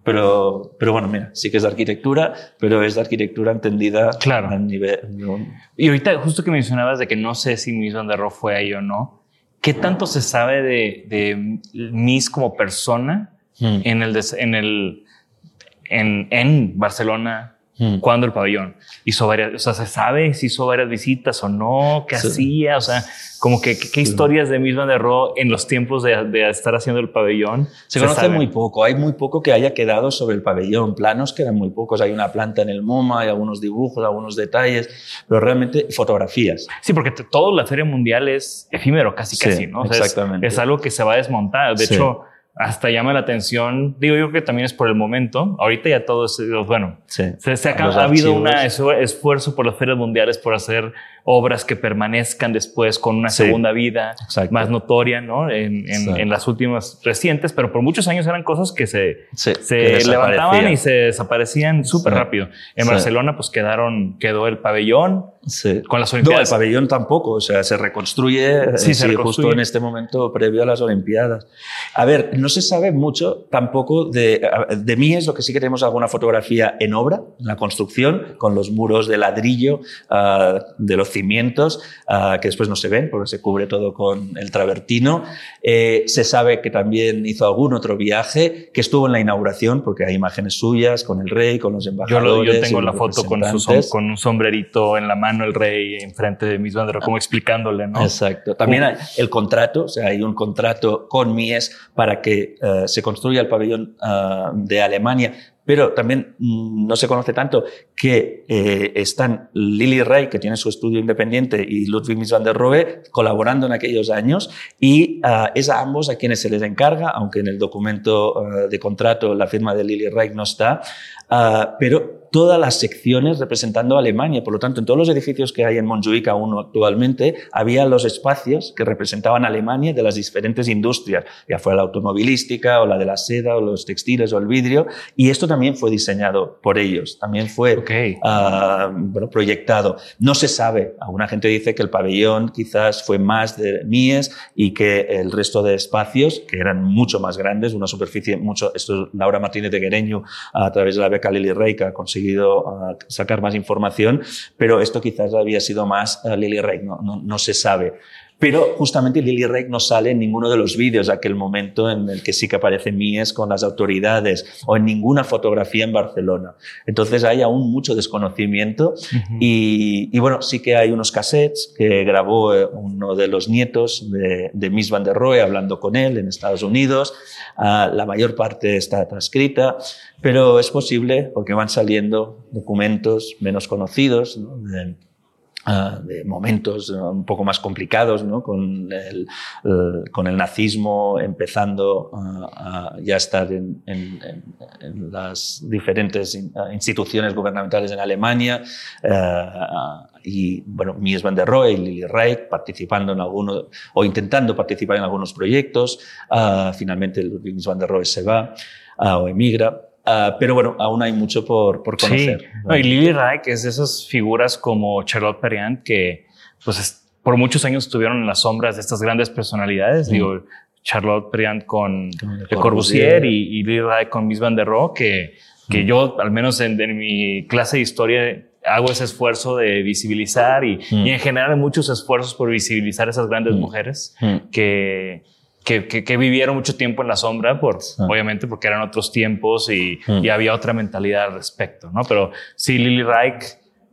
Speaker 4: Pero, pero bueno, mira, sí que es de arquitectura, pero es de arquitectura entendida
Speaker 3: claro.
Speaker 4: a nivel. ¿no?
Speaker 3: Y ahorita, justo que mencionabas de que no sé si Miss Van der Rohe fue ahí o no, ¿qué tanto se sabe de, de Miss como persona hmm. en el, en el, en, en Barcelona?
Speaker 4: Hmm.
Speaker 3: cuando el pabellón hizo varias, o sea, se sabe si hizo varias visitas o no, qué sí. hacía, o sea, como que qué historias de Miss Van der Rohe en los tiempos de, de estar haciendo el pabellón.
Speaker 4: Se, se conoce muy poco, hay muy poco que haya quedado sobre el pabellón, planos quedan muy pocos, hay una planta en el MoMA, hay algunos dibujos, algunos detalles, pero realmente fotografías.
Speaker 3: Sí, porque todo la Feria Mundial es efímero, casi,
Speaker 4: sí,
Speaker 3: casi, ¿no? O sea,
Speaker 4: exactamente.
Speaker 3: Es, es, algo que se va a desmontar, de
Speaker 4: Sí.
Speaker 3: hecho hasta llama la atención. Digo yo que también es por el momento. Ahorita ya todo es, bueno,
Speaker 4: Sí.
Speaker 3: se, se ha, ha habido un esfuerzo por las ferias mundiales por hacer obras que permanezcan después con una segunda vida
Speaker 4: Exacto.
Speaker 3: más notoria, ¿no? En, en- en las últimas recientes, pero por muchos años eran cosas que se,
Speaker 4: Sí,
Speaker 3: se
Speaker 4: que
Speaker 3: levantaban y se desaparecían súper
Speaker 4: Sí.
Speaker 3: rápido. En
Speaker 4: Sí.
Speaker 3: Barcelona, pues quedaron, quedó el pabellón
Speaker 4: Sí.
Speaker 3: con las
Speaker 4: No, el
Speaker 3: Olimpiadas.
Speaker 4: pabellón tampoco, o sea, se reconstruye
Speaker 3: Sí,
Speaker 4: eh,
Speaker 3: se
Speaker 4: sí,
Speaker 3: reconstruye.
Speaker 4: justo en este momento previo a las Olimpiadas. A ver, no se sabe mucho tampoco de, de mí, es lo que sí que tenemos alguna fotografía en obra, en la construcción, con los muros de ladrillo ah, de los cimientos, ah, que después no se ven porque se cubre todo con el travertino. Eh, se sabe que también hizo algún otro viaje, que estuvo en la inauguración, porque hay imágenes suyas con el rey, con los
Speaker 3: Yo,
Speaker 4: embajadores.
Speaker 3: lo- yo tengo la foto con, su con un sombrerito en la mano, el rey enfrente de Miss Van der Rohe, como explicándole, ¿no?
Speaker 4: Exacto. También hay el contrato, o sea, hay un contrato con Mies para que eh, se construya el pabellón ah, de Alemania, pero también mm, no se conoce tanto que eh, están Lily Ray, que tiene su estudio independiente, y Ludwig Mies van der Rohe colaborando en aquellos años, y ah, es a ambos a quienes se les encarga, aunque en el documento ah, de contrato la firma de Lily Ray no está, pero todas las secciones representando a Alemania. Por lo tanto, en todos los edificios que hay en Montjuic aún actualmente, había los espacios que representaban a Alemania de las diferentes industrias, ya fuera la automovilística o la de la seda o los textiles o el vidrio. Y esto también fue diseñado por ellos, también fue
Speaker 3: Ok.
Speaker 4: ah, bueno, proyectado. No se sabe. Alguna gente dice que el pabellón quizás fue más de Mies y que el resto de espacios, que eran mucho más grandes, una superficie mucho. Esto es Laura Martínez de Guereño, a través de la beca Lili que ha ah, sacar más información, pero esto quizás había sido más ah, Lili Rey, no, no, no se sabe. Pero justamente Lily Rake no sale en ninguno de los vídeos, aquel momento en el que sí que aparece Mies con las autoridades, o en ninguna fotografía en Barcelona. Entonces hay aún mucho desconocimiento y, y bueno, sí que hay unos cassettes que grabó eh, uno de los nietos de, de Miss Van der Rohe hablando con él en Estados Unidos. Ah, la mayor parte está transcrita, pero es posible porque van saliendo documentos menos conocidos ¿no? de, ah, de momentos un poco más complicados, ¿no? con, el, el- con el nazismo empezando a, a ya estar en, en- en- las diferentes ah, instituciones gubernamentales en Alemania ah, y bueno, Mies van der Rohe y Lili Reich participando en algunos o intentando participar en algunos proyectos. Finalmente Mies van der Rohe se va o emigra. Ah, pero bueno, aún hay mucho por, por conocer.
Speaker 3: Sí. No, y Lily Reich es de esas figuras como Charlotte Perriand que pues es- por muchos años estuvieron en las sombras de estas grandes personalidades.
Speaker 4: Mm.
Speaker 3: Digo, Charlotte Perriand con
Speaker 4: Con Le
Speaker 3: Corbusier
Speaker 4: Corbusier.
Speaker 3: y, y Lily Reich con Miss Van der Rohe que, que
Speaker 4: Mm.
Speaker 3: yo, al menos en, en mi clase de historia, hago ese esfuerzo de visibilizar y,
Speaker 4: Mm.
Speaker 3: y en general muchos esfuerzos por visibilizar esas grandes mujeres que, que, que- que vivieron mucho tiempo en la sombra, por,
Speaker 4: Sí.
Speaker 3: obviamente porque eran otros tiempos y,
Speaker 4: Mm.
Speaker 3: y había otra mentalidad al respecto, ¿no? Pero sí, Lily Reich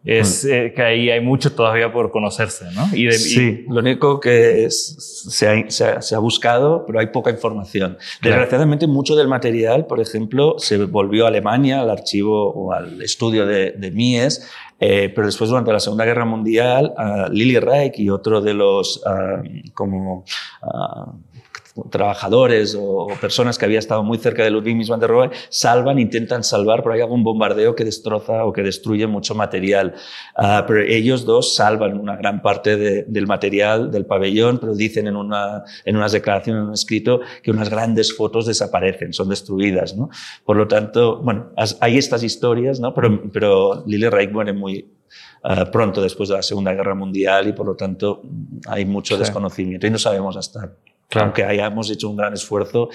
Speaker 3: es eh, que ahí hay mucho todavía por conocerse, ¿no? Y de,
Speaker 4: Sí, lo único que es- se, ha, se ha- se ha buscado, pero hay poca información.
Speaker 3: Claro.
Speaker 4: Desgraciadamente, mucho del material, por ejemplo, se volvió a Alemania, al archivo o al estudio de, de Mies, eh, pero después, durante la Segunda Guerra Mundial, ah, Lily Reich y otro de los ah, como ah, trabajadores o, personas que había estado muy cerca de Ludwig Mies van der Rohe salvan, intentan salvar, pero hay algún bombardeo que destroza o que destruye mucho material. Ah, pero ellos dos salvan una gran parte de- del material del pabellón, pero dicen en, una, en unas declaraciones, en un escrito, que unas grandes fotos desaparecen, son destruidas. ¿no? Por lo tanto, bueno, hay estas historias, ¿no? pero, pero Lily Reich muere muy, ah, pronto después de la Segunda Guerra Mundial y por lo tanto hay mucho
Speaker 3: Sí.
Speaker 4: desconocimiento y no sabemos hasta,
Speaker 3: Claro.
Speaker 4: aunque hayamos hecho un gran esfuerzo,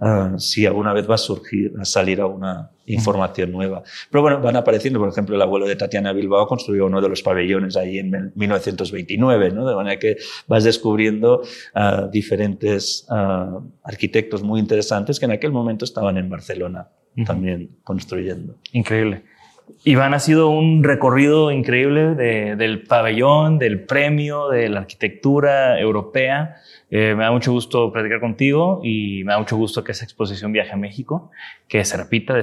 Speaker 4: ah, si alguna vez va a surgir, a salir alguna información nueva. Pero bueno, van apareciendo, por ejemplo, el abuelo de Tatiana Bilbao construyó uno de los pabellones ahí en mil- 1929, ¿no? De manera que vas descubriendo ah, diferentes ah, arquitectos muy interesantes que en aquel momento estaban en Barcelona
Speaker 3: Ujú.
Speaker 4: también construyendo.
Speaker 3: Increíble. Iván, ha sido un recorrido increíble de- del pabellón, del premio, de la arquitectura europea. Eh, me da mucho gusto platicar contigo y me da mucho gusto que esa exposición viaje a México, que se repita,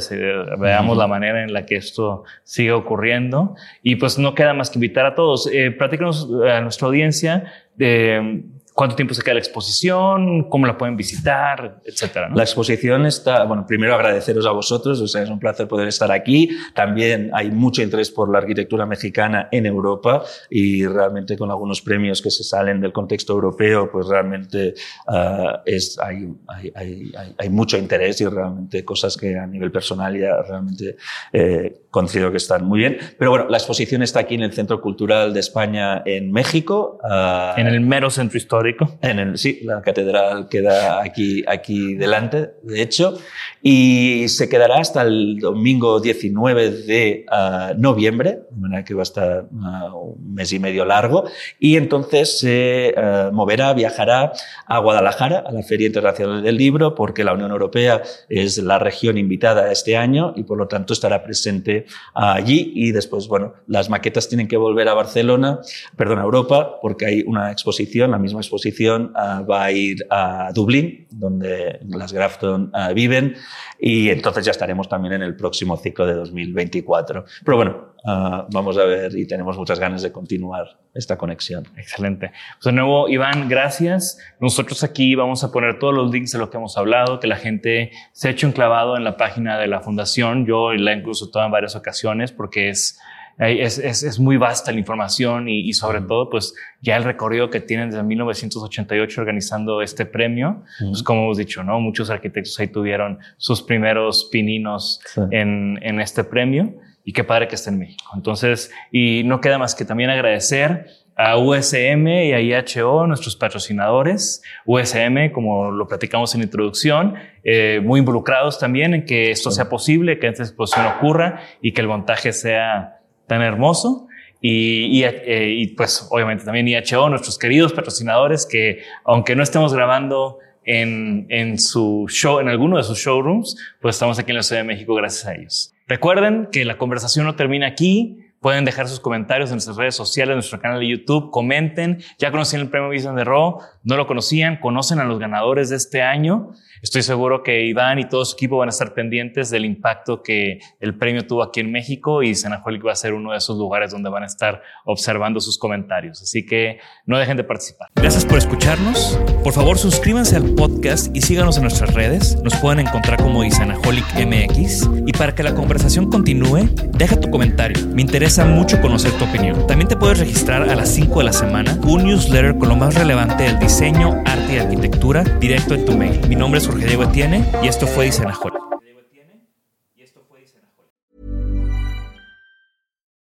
Speaker 3: veamos la manera en la que esto sigue ocurriendo. Y pues no queda más que invitar a todos. Eh, platícanos a nuestra audiencia de cuánto tiempo se queda la exposición, cómo la pueden visitar, etcétera.
Speaker 4: La exposición está, bueno, primero agradeceros a vosotros, o sea, es un placer poder estar aquí. También hay mucho interés por la arquitectura mexicana en Europa y realmente con algunos premios que se salen del contexto europeo, pues realmente uh, es, hay, hay, hay, hay, mucho interés y realmente cosas que a nivel personal ya realmente eh, considero que están muy bien. Pero bueno, la exposición está aquí en el Centro Cultural de España en México.
Speaker 3: Uh, en el mero centro histórico.
Speaker 4: En el, sí, la catedral queda aquí, aquí delante, de hecho, y se quedará hasta el domingo 19 de uh, noviembre, de manera que va a estar un mes y medio largo, y entonces se moverá, viajará a Guadalajara, a la Feria Internacional del Libro, porque la Unión Europea es la región invitada este año y por lo tanto estará presente allí. Y después, bueno, las maquetas tienen que volver a Barcelona, perdón, a Europa, porque hay una exposición, la misma exposición uh, va a ir a Dublín, donde las Grafton uh, viven, y entonces ya estaremos también en el próximo ciclo de 2024. Pero bueno, uh, vamos a ver y tenemos muchas ganas de continuar esta conexión.
Speaker 3: Excelente. Pues de nuevo, Iván, gracias. Nosotros aquí vamos a poner todos los links de lo que hemos hablado, que la gente se ha hecho enclavado en la página de la fundación. Yo la he incluso toda en varias ocasiones porque es es, es, es, muy vasta la información y, y, sobre todo, pues ya el recorrido que tienen desde 1988 organizando este premio, pues como hemos dicho, ¿no? Muchos arquitectos ahí tuvieron sus primeros pininos sí. en, en este premio y qué padre que esté en México. Entonces, y no queda más que también agradecer a USM y a IHO, nuestros patrocinadores. USM, como lo platicamos en la introducción, eh, muy involucrados también en que esto sea posible, que esta exposición ocurra y que el montaje sea tan hermoso. Y, y, eh, y, pues obviamente también IHO, nuestros queridos patrocinadores que aunque no estemos grabando en, en su show, en alguno de sus showrooms, pues estamos aquí en la Ciudad de México gracias a ellos. Recuerden que la conversación no termina aquí. Pueden dejar sus comentarios en nuestras redes sociales, en nuestro canal de YouTube. Comenten. Ya conocían el premio Vision de Raw. No lo conocían. Conocen a los ganadores de este año. Estoy seguro que Iván y todo su equipo van a estar pendientes del impacto que el premio tuvo aquí en México y Senajolic va a ser uno de esos lugares donde van a estar observando sus comentarios. Así que no dejen de participar.
Speaker 5: Gracias por escucharnos. Por favor, suscríbanse al podcast y síganos en nuestras redes. Nos pueden encontrar como Isanaholic MX. Y para que la conversación continúe, deja tu comentario. Me interesa mucho conocer tu opinión. También te puedes registrar a las 5 de la semana un newsletter con lo más relevante del diseño, arte y arquitectura directo en tu mail. Mi nombre es Jorge Diego Etienne y esto fue Dicenajol.